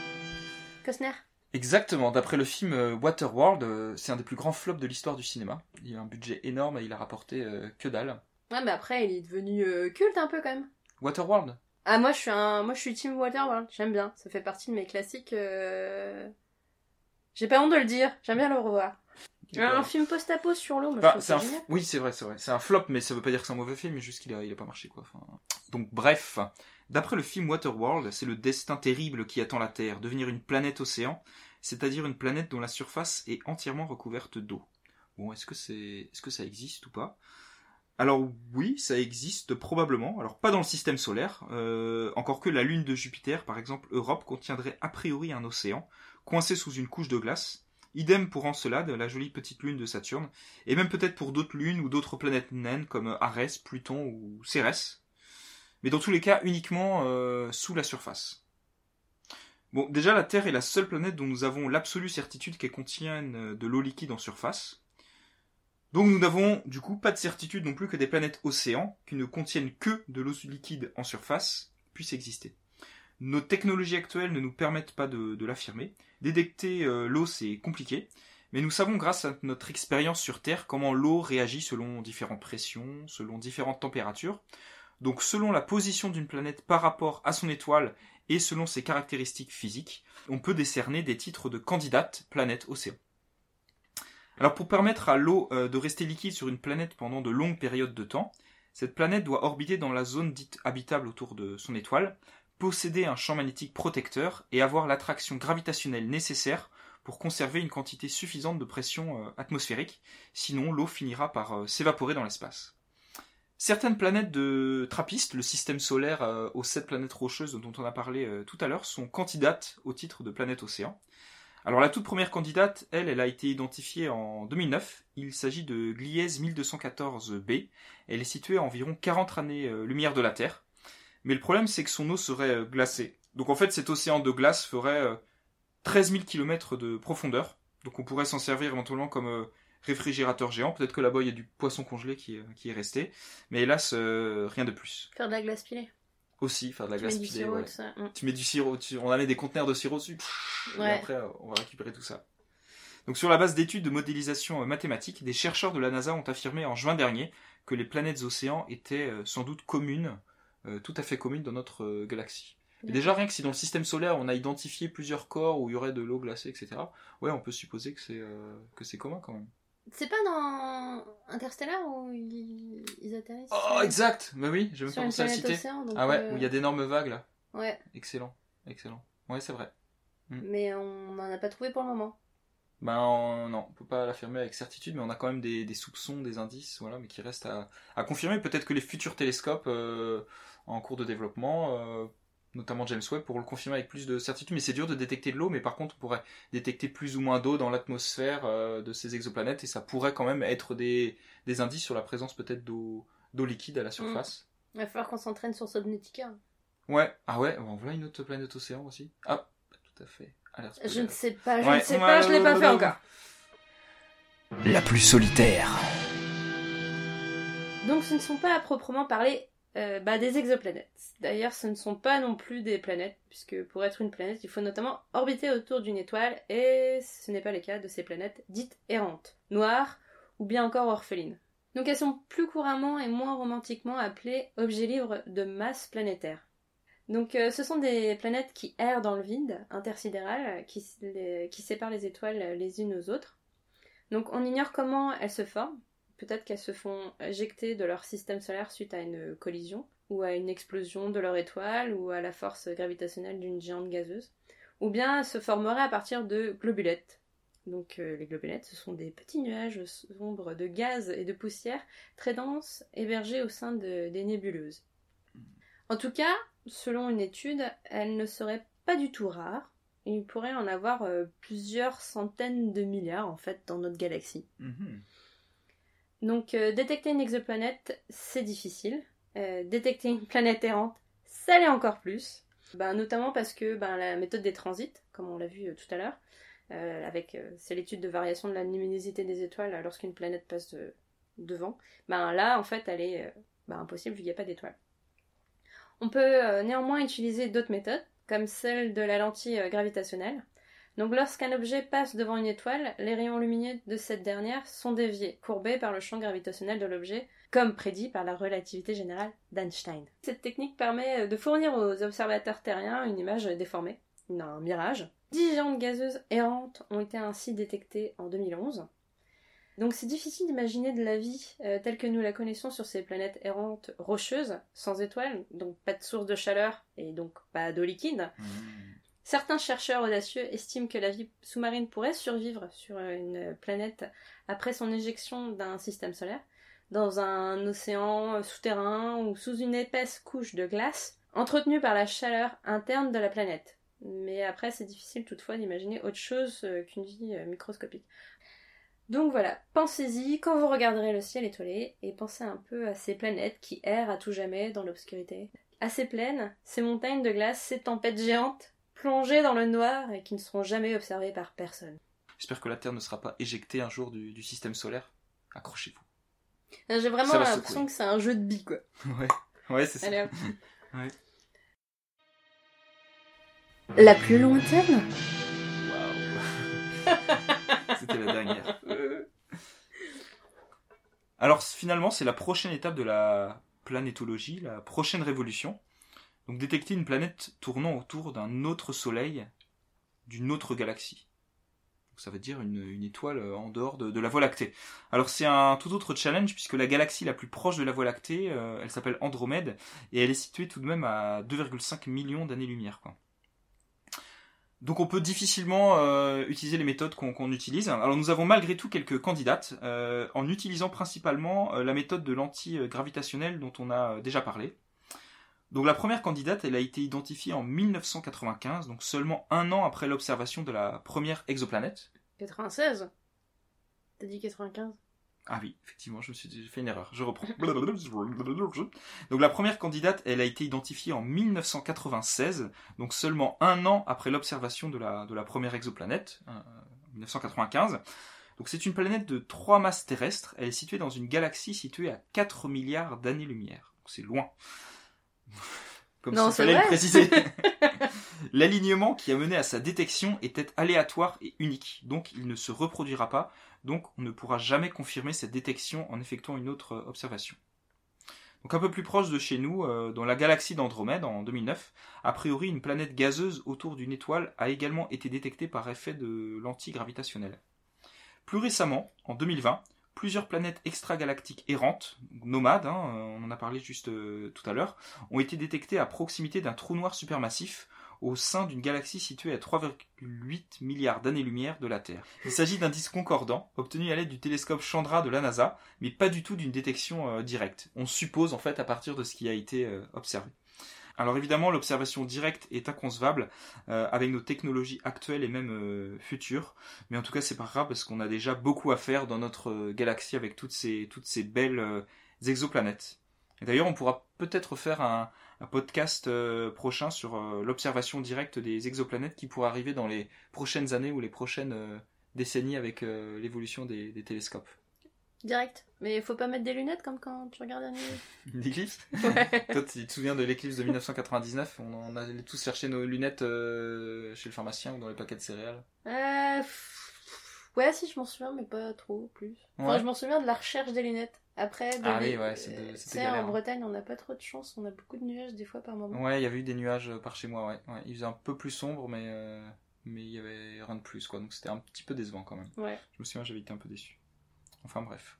S2: Costner?
S1: Exactement, d'après le film euh, Waterworld, euh, c'est un des plus grands flops de l'histoire du cinéma. Il a un budget énorme et il a rapporté euh, que dalle.
S2: Ouais, mais après, il est devenu euh, culte un peu quand même.
S1: Waterworld?
S2: Ah, moi je suis un, moi je suis Team Waterworld. J'aime bien. Ça fait partie de mes classiques. J'ai pas honte de le dire. J'aime bien le revoir. Un film post-apo sur l'eau,
S1: Bah,
S2: je
S1: c'est
S2: trouve
S1: un. Oui, c'est vrai, c'est vrai. C'est un flop, mais ça veut pas dire que c'est un mauvais film, mais juste qu'il a, il a pas marché, quoi. Enfin, Donc, bref, d'après le film Waterworld, c'est le destin terrible qui attend la Terre, devenir une planète océan, c'est-à-dire une planète dont la surface est entièrement recouverte d'eau. Bon, est-ce que c'est, est-ce que ça existe ou pas? Alors oui, ça existe probablement. Alors pas dans le système solaire, euh, encore que la Lune de Jupiter, par exemple Europe, contiendrait a priori un océan coincé sous une couche de glace. Idem pour Encelade, la jolie petite lune de Saturne, et même peut-être pour d'autres lunes ou d'autres planètes naines comme Arès, Pluton ou Cérès. Mais dans tous les cas, uniquement euh, sous la surface. Bon, déjà, la Terre est la seule planète dont nous avons l'absolue certitude qu'elle contienne euh, de l'eau liquide en surface. Donc nous n'avons du coup pas de certitude non plus que des planètes océans, qui ne contiennent que de l'eau liquide en surface, puissent exister. Nos technologies actuelles ne nous permettent pas de, l'affirmer. Détecter euh, l'eau, c'est compliqué, mais nous savons grâce à notre expérience sur Terre comment l'eau réagit selon différentes pressions, selon différentes températures. Donc selon la position d'une planète par rapport à son étoile et selon ses caractéristiques physiques, on peut décerner des titres de candidate planète-océan. Alors pour permettre à l'eau euh, de rester liquide sur une planète pendant de longues périodes de temps, cette planète doit orbiter dans la zone dite habitable autour de son étoile, posséder un champ magnétique protecteur et avoir l'attraction gravitationnelle nécessaire pour conserver une quantité suffisante de pression euh, atmosphérique, sinon l'eau finira par euh, s'évaporer dans l'espace. Certaines planètes de Trappiste, le système solaire euh, aux sept planètes rocheuses dont on a parlé tout à l'heure, sont candidates au titre de planète océan. Alors la toute première candidate, elle, elle a été identifiée en 2009. Il s'agit de Gliese 1214b. Elle est située à environ 40 années-lumière de la Terre. Mais le problème, c'est que son eau serait euh, glacée. Donc en fait, cet océan de glace ferait euh, 13 000 km de profondeur. Donc on pourrait s'en servir éventuellement comme euh, réfrigérateur géant. Peut-être que là-bas, il y a du poisson congelé qui, est- qui est resté. Mais hélas, euh, rien de plus.
S2: Faire de la glace pilée.
S1: Aussi, faire de la
S2: Tu mets
S1: glace
S2: du
S1: pilée.
S2: sirop
S1: ouais.
S2: et tout ça. Mm.
S1: Tu mets du sirop, tu- on a mis des conteneurs de sirop dessus. Et
S2: Ouais.
S1: après, euh, on va récupérer tout ça. Donc sur la base d'études de modélisation euh, mathématique, des chercheurs de la NASA ont affirmé en juin dernier que les planètes océans étaient euh, sans doute communes, euh, tout à fait communes dans notre euh, galaxie. Et déjà rien que si dans le système solaire on a identifié plusieurs corps où il y aurait de l'eau glacée, etc. Ouais, on peut supposer que c'est euh, que c'est commun quand même.
S2: C'est pas dans Interstellar où ils, ils atterrissent
S1: Oh,
S2: sur-
S1: exact. Bah oui, j'ai même pas pensé à citer.
S2: océan.
S1: Ah ouais,
S2: euh,
S1: où il y a d'énormes vagues là.
S2: Ouais,
S1: Excellent, excellent. Ouais, c'est vrai.
S2: mais on n'en a pas trouvé pour le moment.
S1: Ben on- non, on peut pas l'affirmer avec certitude, mais on a quand même des, des soupçons, des indices, voilà, mais qui restent à, à confirmer. Peut-être que les futurs télescopes euh, en cours de développement, euh, notamment James Webb, pourront le confirmer avec plus de certitude. Mais c'est dur de détecter de l'eau, mais par contre, on pourrait détecter plus ou moins d'eau dans l'atmosphère euh, de ces exoplanètes, et ça pourrait quand même être des, des indices sur la présence peut-être d'eau d'eau liquide à la surface.
S2: Il va falloir qu'on s'entraîne sur Subnautica.
S1: Ouais, ah ouais, bon, voilà une autre planète océan aussi. Ah, tout à fait. Alerte
S2: Je ne sais pas, je
S1: Ouais,
S2: ne sais
S1: on
S2: pas, je l'ai pas fait encore.
S1: La plus solitaire.
S2: Donc ce ne sont pas à proprement parler euh, bah, des exoplanètes. D'ailleurs, ce ne sont pas non plus des planètes, puisque pour être une planète, il faut notamment orbiter autour d'une étoile, et ce n'est pas le cas de ces planètes dites errantes, noires ou bien encore orphelines. Donc elles sont plus couramment et moins romantiquement appelées objets libres de masse planétaire. Donc euh, ce sont des planètes qui errent dans le vide intersidéral, qui, qui séparent les étoiles les unes aux autres. Donc on ignore comment elles se forment. Peut-être qu'elles se font éjecter de leur système solaire suite à une collision, ou à une explosion de leur étoile, ou à la force gravitationnelle d'une géante gazeuse. Ou bien elles se formeraient à partir de globulettes. Donc euh, les globulettes, ce sont des petits nuages sombres de gaz et de poussière très denses hébergés au sein de, des nébuleuses. En tout cas, selon une étude, elles ne seraient pas du tout rares. Il pourrait en avoir euh, plusieurs centaines de milliards en fait dans notre galaxie.
S1: Mhm.
S2: Donc euh, détecter une exoplanète, c'est difficile. Euh, détecter une planète errante, ça l'est encore plus. Ben, notamment parce que ben, la méthode des transits, comme on l'a vu euh, tout à l'heure, avec c'est l'étude de variation de la luminosité des étoiles euh, lorsqu'une planète passe de- devant, ben là en fait elle est ben, impossible vu qu'il n'y a pas d'étoile. On peut néanmoins utiliser d'autres méthodes, comme celle de la lentille gravitationnelle. Donc lorsqu'un objet passe devant une étoile, les rayons lumineux de cette dernière sont déviés, courbés par le champ gravitationnel de l'objet, comme prédit par la relativité générale d'Einstein. Cette technique permet euh, de fournir aux observateurs terriens une image déformée, un mirage. Dix géantes gazeuses errantes ont été ainsi détectées en 2011. Donc c'est difficile d'imaginer de la vie euh, telle que nous la connaissons sur ces planètes errantes rocheuses, sans étoiles, donc pas de source de chaleur et donc pas d'eau liquide.
S1: Mhm.
S2: Certains chercheurs audacieux estiment que la vie sous-marine pourrait survivre sur une planète après son éjection d'un système solaire, dans un océan souterrain ou sous une épaisse couche de glace, entretenue par la chaleur interne de la planète. Mais après, c'est difficile toutefois d'imaginer autre chose euh, qu'une vie euh, microscopique. Donc voilà, pensez-y quand vous regarderez le ciel étoilé et pensez un peu à ces planètes qui errent à tout jamais dans l'obscurité. À ces plaines, ces montagnes de glace, ces tempêtes géantes, plongées dans le noir et qui ne seront jamais observées par personne.
S1: J'espère que la Terre ne sera pas éjectée un jour du, du système solaire. Accrochez-vous.
S2: J'ai vraiment l'impression que c'est un jeu de billes, quoi.
S1: Ouais, ouais c'est ça.
S2: Allez hop.
S3: La plus lointaine
S1: Waouh. C'était la dernière. Alors finalement, c'est la prochaine étape de la planétologie, la prochaine révolution. Donc détecter une planète tournant autour d'un autre soleil, d'une autre galaxie. Donc, ça veut dire une, étoile euh, en dehors de, la Voie lactée. Alors c'est un tout autre challenge puisque la galaxie la plus proche de la Voie lactée, euh, elle s'appelle Andromède et elle est située tout de même à 2,5 millions d'années-lumière. Donc on peut difficilement euh, utiliser les méthodes qu'on utilise. Alors nous avons malgré tout quelques candidates en utilisant principalement la méthode de lentille gravitationnelle dont on a déjà parlé. Donc la première candidate, elle a été identifiée en 1995, donc seulement un an après l'observation de la première exoplanète.
S2: 96 T'as dit 95
S1: Ah oui, effectivement, je me suis j'ai fait une erreur. Je reprends. Donc la première candidate, elle a été identifiée en 1996, donc seulement un an après l'observation de la, de la première exoplanète, euh, 1995. Donc c'est une planète de trois masses terrestres. Elle est située dans une galaxie située à 4 milliards d'années-lumière. Donc c'est loin. Comme
S2: Non, c'est
S1: fallait le préciser. L'alignement qui a mené à sa détection était aléatoire et unique, donc il ne se reproduira pas donc on ne pourra jamais confirmer cette détection en effectuant une autre euh, observation. Donc un peu plus proche de chez nous, euh, dans la galaxie d'Andromède en 2009, a priori une planète gazeuse autour d'une étoile a également été détectée par effet de lentilles gravitationnelles. Plus récemment, en 2020, plusieurs planètes extragalactiques errantes, nomades, hein, euh, on en a parlé juste euh, tout à l'heure, ont été détectées à proximité d'un trou noir supermassif au sein d'une galaxie située à 3,8 milliards d'années-lumière de la Terre. Il s'agit d'un disque concordant, obtenu à l'aide du télescope Chandra de la NASA, mais pas du tout d'une détection euh, directe. On suppose en fait à partir de ce qui a été observé. Alors évidemment, l'observation directe est inconcevable euh, avec nos technologies actuelles et même euh, futures, mais en tout cas c'est pas grave parce qu'on a déjà beaucoup à faire dans notre euh, galaxie avec toutes ces, belles exoplanètes. D'ailleurs, on pourra peut-être faire un, podcast prochain sur l'observation directe des exoplanètes qui pourra arriver dans les prochaines années ou les prochaines décennies avec l'évolution des télescopes.
S2: Direct. Mais faut pas mettre des lunettes comme quand tu regardes un.
S1: L'éclipse
S2: Ouais.
S1: Toi, tu te souviens de l'éclipse de 1999 On, on allait tous chercher nos lunettes euh, chez le pharmacien ou dans les paquets de céréales.
S2: Euh, pff, Ouais, si, je m'en souviens, mais pas trop plus. Enfin,
S1: Ouais.
S2: je m'en souviens de la recherche des lunettes. Après, de
S1: Ah
S2: les-
S1: oui, ouais, c'est de-
S2: euh,
S1: c'était galère,
S2: en
S1: hein.
S2: Bretagne, on n'a pas trop de chance, on a beaucoup de nuages des fois par moment.
S1: Ouais, il y avait eu des nuages par chez moi, ouais. ouais. Il faisait un peu plus sombre, mais euh, mais il y avait rien de plus, quoi. Donc c'était un petit peu décevant quand même.
S2: Ouais.
S1: Je me souviens, j'avais été un peu déçu. Enfin bref.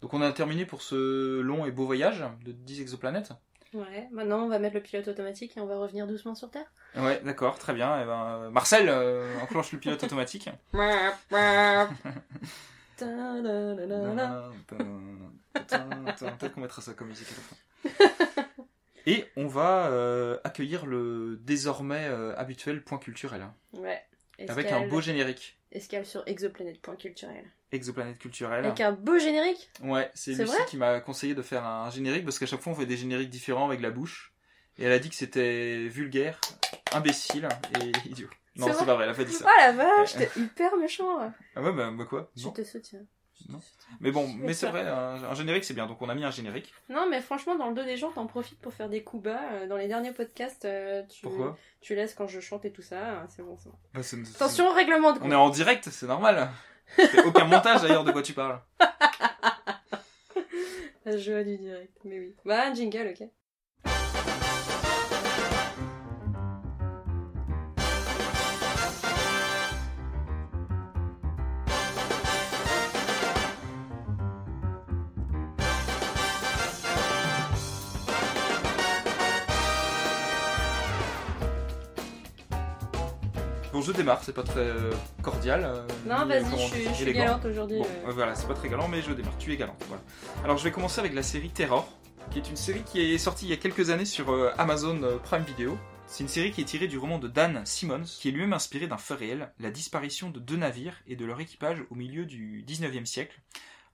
S1: Donc on a terminé pour ce long et beau voyage de 10 exoplanètes.
S2: Ouais, maintenant on va mettre le pilote automatique et on va revenir doucement sur Terre.
S1: Ouais, d'accord, très bien. Eh ben, euh, Marcel, euh, enclenche le pilote automatique.
S2: Ta-da-da-da-da.
S1: Peut-être qu'on mettra ça comme musique à la fin. Et on va euh, accueillir le désormais euh, habituel point culturel, hein,
S2: Ouais.
S1: avec un beau générique.
S2: Escale sur exoplanète.culturel.
S1: Exoplanète culturelle.
S2: Avec un beau générique?
S1: Ouais, c'est Lucie qui m'a conseillé de faire un générique parce qu'à chaque fois on fait des génériques différents avec la bouche. Et elle a dit que c'était vulgaire, imbécile et idiot. Non,
S2: C'est
S1: pas vrai, elle a pas dit
S2: Oh
S1: ça.
S2: la vache, t'es hyper méchant
S1: Ah ouais, bah, bah quoi?
S2: Je
S1: Non.
S2: te soutiens.
S1: Non. Mais bon, mais c'est vrai, un, un générique c'est bien, donc on a mis un générique.
S2: Non, mais franchement, dans le dos des gens, t'en profites pour faire des coups bas. Euh, Dans les derniers podcasts, euh, tu,
S1: Pourquoi?
S2: tu laisses quand je chante et tout ça. euh, C'est bon, c'est bon.
S1: Bah, c'est- c'est-
S2: Attention, règlement de
S1: On est en direct, c'est normal. C'est aucun montage d'ailleurs de quoi tu parles.
S2: La joie du direct. Mais oui. Bah, un jingle, ok.
S1: Je démarre, c'est pas très euh, cordial. euh,
S2: Non,
S1: euh,
S2: vas-y, je suis, je suis
S1: élégant.
S2: galante aujourd'hui.
S1: Bon, voilà, c'est pas très galant, mais je démarre. Tu es galante, voilà. Alors, je vais commencer avec la série Terror, qui est une série qui est sortie il y a quelques années sur Amazon Prime Video. C'est une série qui est tirée du roman de Dan Simmons, qui est lui-même inspiré d'un fait réel, la disparition de deux navires et de leur équipage au milieu du 19e siècle,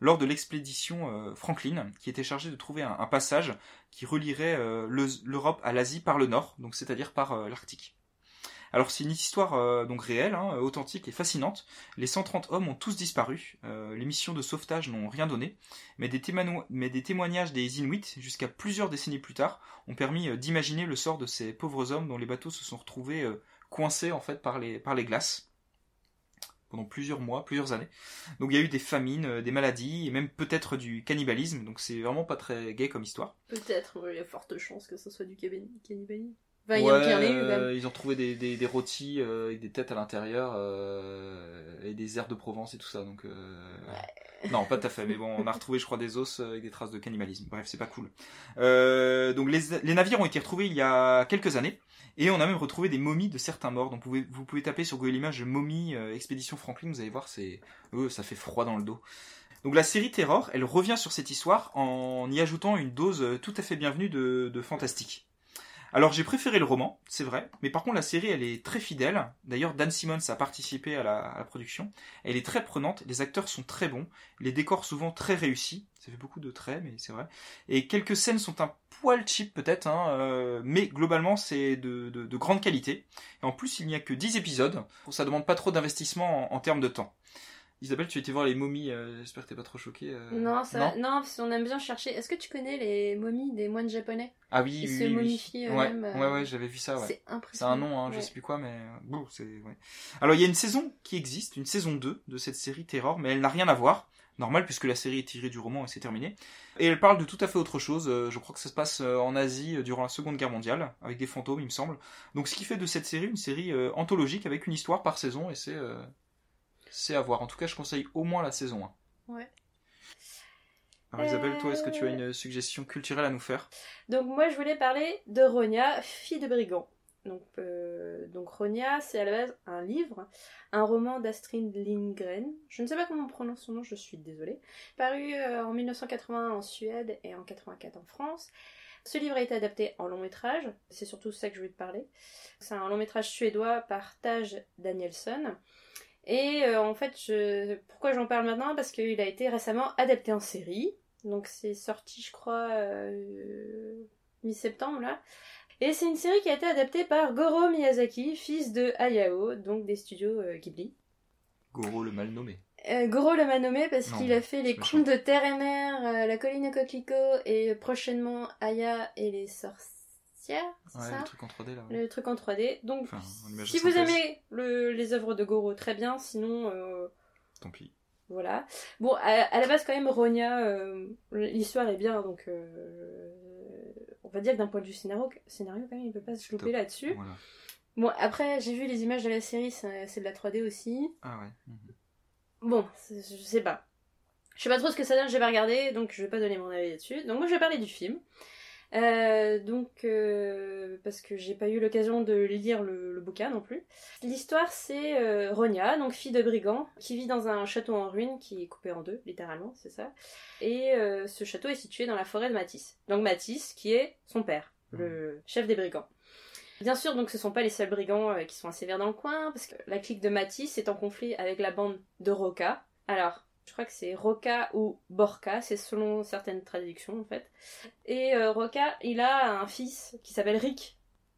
S1: lors de l'expédition Franklin, qui était chargée de trouver un, passage qui relierait le- l'Europe à l'Asie par le nord, donc c'est-à-dire par l'Arctique. Alors c'est une histoire euh, donc réelle, hein, authentique et fascinante. Les 130 hommes ont tous disparu. Euh, les missions de sauvetage n'ont rien donné, mais des, témoignages des Inuits, jusqu'à plusieurs décennies plus tard, ont permis euh, d'imaginer le sort de ces pauvres hommes dont les bateaux se sont retrouvés coincés en fait par les, glaces pendant plusieurs mois, plusieurs années. Donc il y a eu des famines, des maladies et même peut-être du cannibalisme. Donc c'est vraiment pas très gai comme histoire.
S2: Peut-être, il y a forte chance que ce soit du cabi- cannibalisme. Enfin, il y a bien les eu, même.
S1: ils ont trouvé des, des, des rôtis euh, avec des têtes à l'intérieur euh, et des airs de Provence et tout ça. Donc euh, non, pas tout à fait. Mais bon, on a retrouvé, je crois, des os avec des traces de cannibalisme. Bref, c'est pas cool. Euh, donc les, les navires ont été retrouvés il y a quelques années. Et on a même retrouvé des momies de certains morts. Donc vous pouvez, vous pouvez taper sur Google Images momie euh, expédition Franklin. Vous allez voir, c'est euh, ça fait froid dans le dos. Donc la série Terror, elle revient sur cette histoire en y ajoutant une dose tout à fait bienvenue de, de fantastique. Alors j'ai préféré le roman, c'est vrai, mais par contre la série elle est très fidèle. D'ailleurs Dan Simmons a participé à la, production. Elle est très prenante, les acteurs sont très bons, les décors souvent très réussis. Ça fait beaucoup de traits, mais c'est vrai. Et quelques scènes sont un poil cheap peut-être, hein, euh, mais globalement c'est de grande qualité. Et en plus il n'y a que 10 épisodes, ça demande pas trop d'investissement en, en termes de temps. Isabelle, tu étais voir les momies, euh, j'espère que t'es pas trop choquée. euh,
S2: Non, ça, non, parce qu'on aime bien chercher. Est-ce que tu connais les momies des moines japonais?
S1: Ah oui,
S2: Ils
S1: oui,
S2: se
S1: oui,
S2: momifient eux-mêmes, euh,
S1: ouais, ouais, j'avais vu ça, ouais.
S2: C'est
S1: C'est
S2: impressionnant.
S1: un nom, hein, je sais plus quoi, mais euh, bon, c'est ouais. Alors il y a une saison qui existe, une saison 2 de cette série Terror, mais elle n'a rien à voir. Normal puisque la série est tirée du roman et c'est terminé. Et elle parle de tout à fait autre chose. euh, Je crois que ça se passe euh, en Asie euh, durant la Seconde Guerre mondiale avec des fantômes, il me semble. Donc ce qui fait de cette série une série euh, anthologique avec une histoire par saison et c'est euh, c'est à voir. En tout cas, je conseille au moins la saison 1.
S2: Ouais.
S1: Alors Isabelle, toi, est-ce que tu as
S2: Euh.
S1: une suggestion culturelle à nous faire?
S2: Donc moi je voulais parler de Ronia, fille de brigand. Donc, euh, donc Ronia, c'est à la base un livre, un roman d'Astrid Lindgren. Je ne sais pas comment on prononce son nom, je suis désolée. Paru euh, en 1981 en Suède et en 84 en France. Ce livre a été adapté en long métrage, c'est surtout ça que je voulais te parler. C'est un long métrage suédois par Tage Danielsson. Et euh, en fait, je... pourquoi j'en parle maintenant? Parce qu'il a été récemment adapté en série. Donc c'est sorti, je crois, euh, mi-septembre là. Et c'est une série qui a été adaptée par Goro Miyazaki, fils de Hayao, donc des studios euh, Ghibli.
S1: Goro le mal nommé.
S2: Goro le m'a nommé parce qu'il a fait les contes de terre et mer, la colline aux coquelicots et prochainement Aya et les sorcières, c'est
S1: Ouais,
S2: ça
S1: le truc en 3D là. ouais.
S2: le truc en 3D. Donc,
S1: Enfin,
S2: si vous aimez le- les œuvres de Goro, très bien. Sinon, euh,
S1: Tant pis.
S2: Voilà. Bon, à, à la base, quand même, Ronia, euh, l'histoire est bien, donc euh, on va dire que d'un point de vue scénario, scénario quand même, il peut pas se louper là-dessus.
S1: Voilà.
S2: Bon, après, j'ai vu les images de la série, c'est de la 3D aussi.
S1: Ah ouais. Mhm.
S2: Bon, je sais pas. Je sais pas trop ce que ça donne, j'ai pas regardé, donc je vais pas donner mon avis là-dessus. Donc moi, je vais parler du film. Euh, donc, euh, parce que j'ai pas eu l'occasion de lire le, le bouquin non plus. L'histoire, c'est euh, Ronia, donc fille de brigand, qui vit dans un château en ruine qui est coupé en deux, littéralement, c'est ça. Et euh, ce château est situé dans la forêt de Matisse. Donc Matisse, qui est son père, le chef des brigands. Bien sûr, donc ce sont pas les seuls brigands qui sont assez verts dans le coin, parce que la clique de Matisse est en conflit avec la bande de Roca. Alors, je crois que c'est Roca ou Borca, c'est selon certaines traductions en fait. Et euh, Roca, il a un fils qui s'appelle Rick,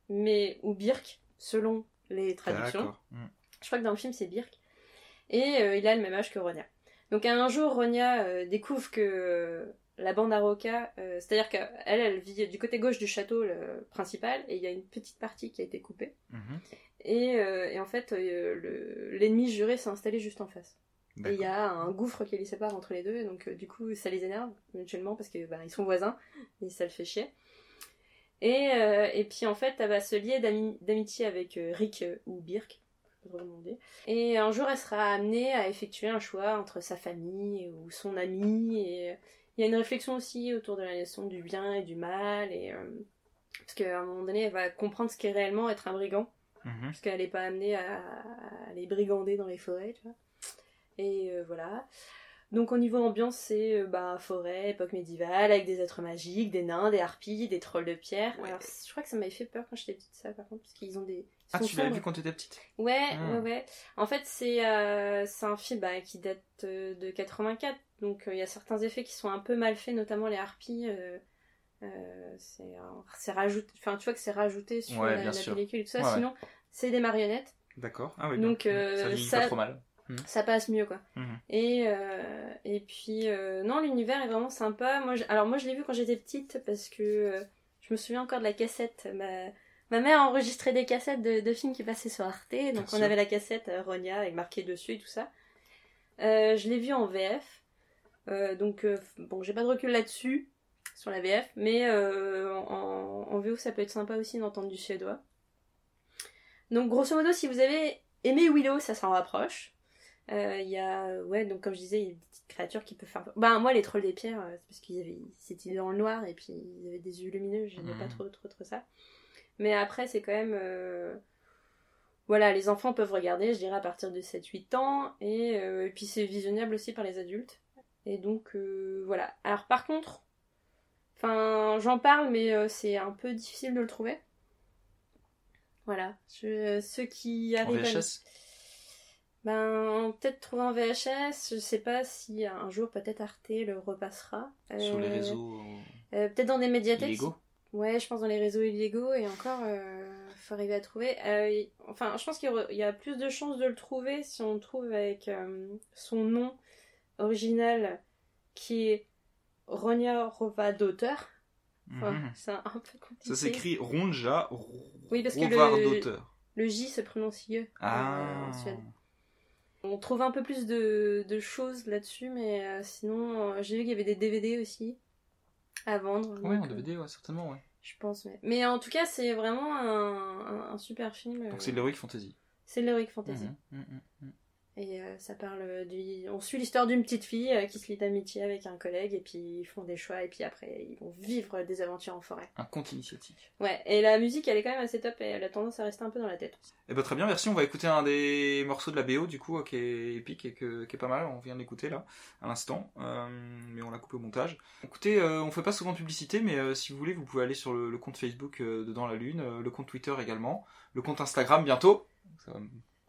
S2: mais ou Birk, selon les traductions.
S1: Mhm.
S2: Je crois que dans le film c'est Birk. Et euh, il a le même âge que Ronia. Donc un jour, Ronia euh, découvre que euh, la bande à Roca, c'est-à-dire qu'elle, elle vit du côté gauche du château le principal, et il y a une petite partie qui a été coupée.
S1: Mhm.
S2: Et, et en fait, le- l'ennemi juré s'est installé juste en face. Et il y a un gouffre qui les sépare entre les deux, donc euh, du coup ça les énerve mutuellement parce que bah, ils sont voisins et ça le fait chier. Et, euh, et puis en fait elle va se lier d'ami- d'amitié avec euh, Rick ou Birk, je peux pas trop demander. Et un jour elle sera amenée à effectuer un choix entre sa famille ou son ami. Et il y a une réflexion aussi autour de la notion du bien et du mal, et parce qu'à un moment donné elle va comprendre ce qu'est réellement être un brigand
S1: Mhm.
S2: parce qu'elle n'est pas amenée à, à les brigander dans les forêts, tu vois. Et euh, voilà. Donc au niveau ambiance, c'est euh, bah, forêt, époque médiévale, avec des êtres magiques, des nains, des harpies, des trolls de pierre.
S1: Ouais.
S2: Alors je crois que ça m'avait fait peur quand j'étais petite, ça par contre, parce qu'ils ont des... ils
S1: Ah, tu l'avais vu quand t'étais petite?
S2: Ouais,
S1: Ah.
S2: ouais, ouais. En fait, c'est euh, c'est un film bah, qui date de 84, donc il y a certains effets qui sont un peu mal faits, notamment les harpies. c'est rajouté, enfin tu vois que c'est rajouté sur
S1: Ouais,
S2: la, pellicule et tout ça.
S1: Ouais.
S2: Sinon, c'est des marionnettes,
S1: D'accord. Ah oui.
S2: Donc, euh,
S1: ça
S2: ça-
S1: pas trop mal.
S2: Ça passe mieux quoi.
S1: Mhm.
S2: Et euh, et puis euh, non, l'univers est vraiment sympa. Moi, je- alors moi je l'ai vu quand j'étais petite parce que euh, je me souviens encore de la cassette. Ma, ma mère a enregistré des cassettes de, de films qui passaient sur Arte, donc
S1: Bien
S2: on
S1: sûr.
S2: avait la cassette Ronia avec marqué dessus et tout ça. Je l'ai vu en VF, donc bon, j'ai pas de recul là-dessus sur la VF, mais en, en VO ça peut être sympa aussi d'entendre du suédois. Donc grosso modo, si vous avez aimé Willow, ça s'en rapproche. Euh, Il y a, ouais, donc comme je disais, il y a des petites créatures qui peuvent faire. Ben moi, les trolls des pierres, euh, c'est parce qu'ils avaient, c'était dans le noir et puis ils avaient des yeux lumineux, j'aimais
S1: Mhm.
S2: pas trop, trop, trop ça. Mais après, c'est quand même, euh, voilà, les enfants peuvent regarder, je dirais à partir de 7-8 ans, et, euh, et puis c'est visionnable aussi par les adultes. Et donc euh, voilà. Alors par contre, enfin, j'en parle, mais euh, c'est un peu difficile de le trouver. Voilà, Je- ceux qui
S1: En
S2: arrivent à... Ben, peut-être trouver en VHS, je sais pas si un jour peut-être Arte le repassera.
S1: sur les
S2: Euh,
S1: réseaux
S2: euh, peut-être dans des médiathèques.
S1: illégaux?
S2: Ouais, je pense dans les réseaux illégaux et encore, euh, faut arriver à trouver. Euh, enfin, je pense qu'il y a plus de chances de le trouver si on le trouve avec son nom original qui est Ronia Rova d'auteur. Enfin,
S1: Mhm.
S2: c'est un, peu compliqué.
S1: Ça s'écrit Ronja
S2: Oui, parce que
S1: Rovard
S2: le-
S1: d'auteur.
S2: Le J se prononce IE.
S1: Ah.
S2: en Suède. On trouve un peu plus de, de choses là-dessus, mais euh, sinon, euh, j'ai vu qu'il y avait des DVD aussi à vendre. Donc,
S1: en
S2: euh,
S1: DVD, ouais, certainement, ouais.
S2: Je pense, ouais. Mais en tout cas, c'est vraiment un, un- un super film. euh,
S1: Donc c'est l'Heroic Fantasy.
S2: c'est l'Heroic Fantasy.
S1: Mhm, mhm, mhm.
S2: Et euh, ça parle du... On suit l'histoire d'une petite fille euh, qui se lie d'amitié avec un collègue, et puis ils font des choix, et puis après, ils vont vivre des aventures en forêt.
S1: Un conte initiatique.
S2: Ouais, et la musique, elle est quand même assez top, et elle a tendance à rester un peu dans la tête.
S1: Eh ben très bien, merci. On va écouter un des morceaux de la BO du coup euh, qui est épique et que- qui est pas mal. On vient de l'écouter là à l'instant, euh, mais on l'a coupé au montage. Écoutez, on fait pas souvent de publicité, mais si vous voulez, vous pouvez aller sur le, le compte Facebook de Dans la Lune, le compte Twitter également, le compte Instagram bientôt. Ça va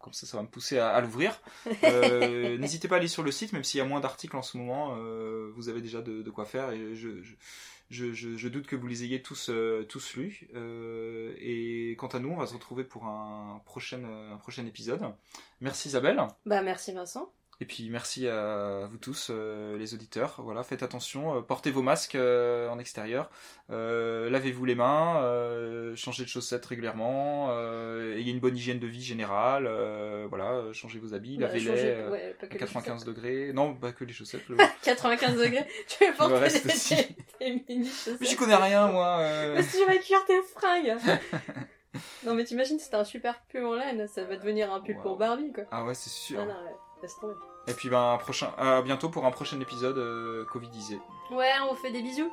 S1: comme ça, ça va me pousser à, à l'ouvrir. Euh, N'hésitez pas à aller sur le site, même s'il y a moins d'articles en ce moment, euh, vous avez déjà de, de quoi faire et je, je, je, je- je doute que vous les ayez tous, euh, tous lus. Et quant à nous, on va se retrouver pour un prochain, un prochain épisode. Merci Isabelle.
S2: Bah, merci Vincent.
S1: Et puis merci à vous tous, euh, les auditeurs. Voilà, faites attention, euh, portez vos masques euh, en extérieur, lavez-vous les mains, changez de chaussettes régulièrement, ayez une bonne hygiène de vie générale. voilà, changez vos habits,
S2: Bah,
S1: lavez-les
S2: ouais,
S1: à
S2: que les
S1: 95
S2: chaussettes.
S1: degrés. Non, pas que les chaussettes. le-
S2: 95 degrés, tu veux porter des,
S1: aussi.
S2: des- des mini chaussettes.
S1: Mais j'y connais rien, moi.
S2: Parce que tu vas cuire tes fringues. non mais t'imagines, c'est un super pull en laine, ça va devenir un pull
S1: Wow.
S2: pour Barbie quoi.
S1: Ah ouais, c'est sûr.
S2: Ah non, ouais, laisse tomber.
S1: Et puis ben, un prochain, à bientôt pour un prochain épisode euh, Covidisé.
S2: Ouais, on vous fait des bisous.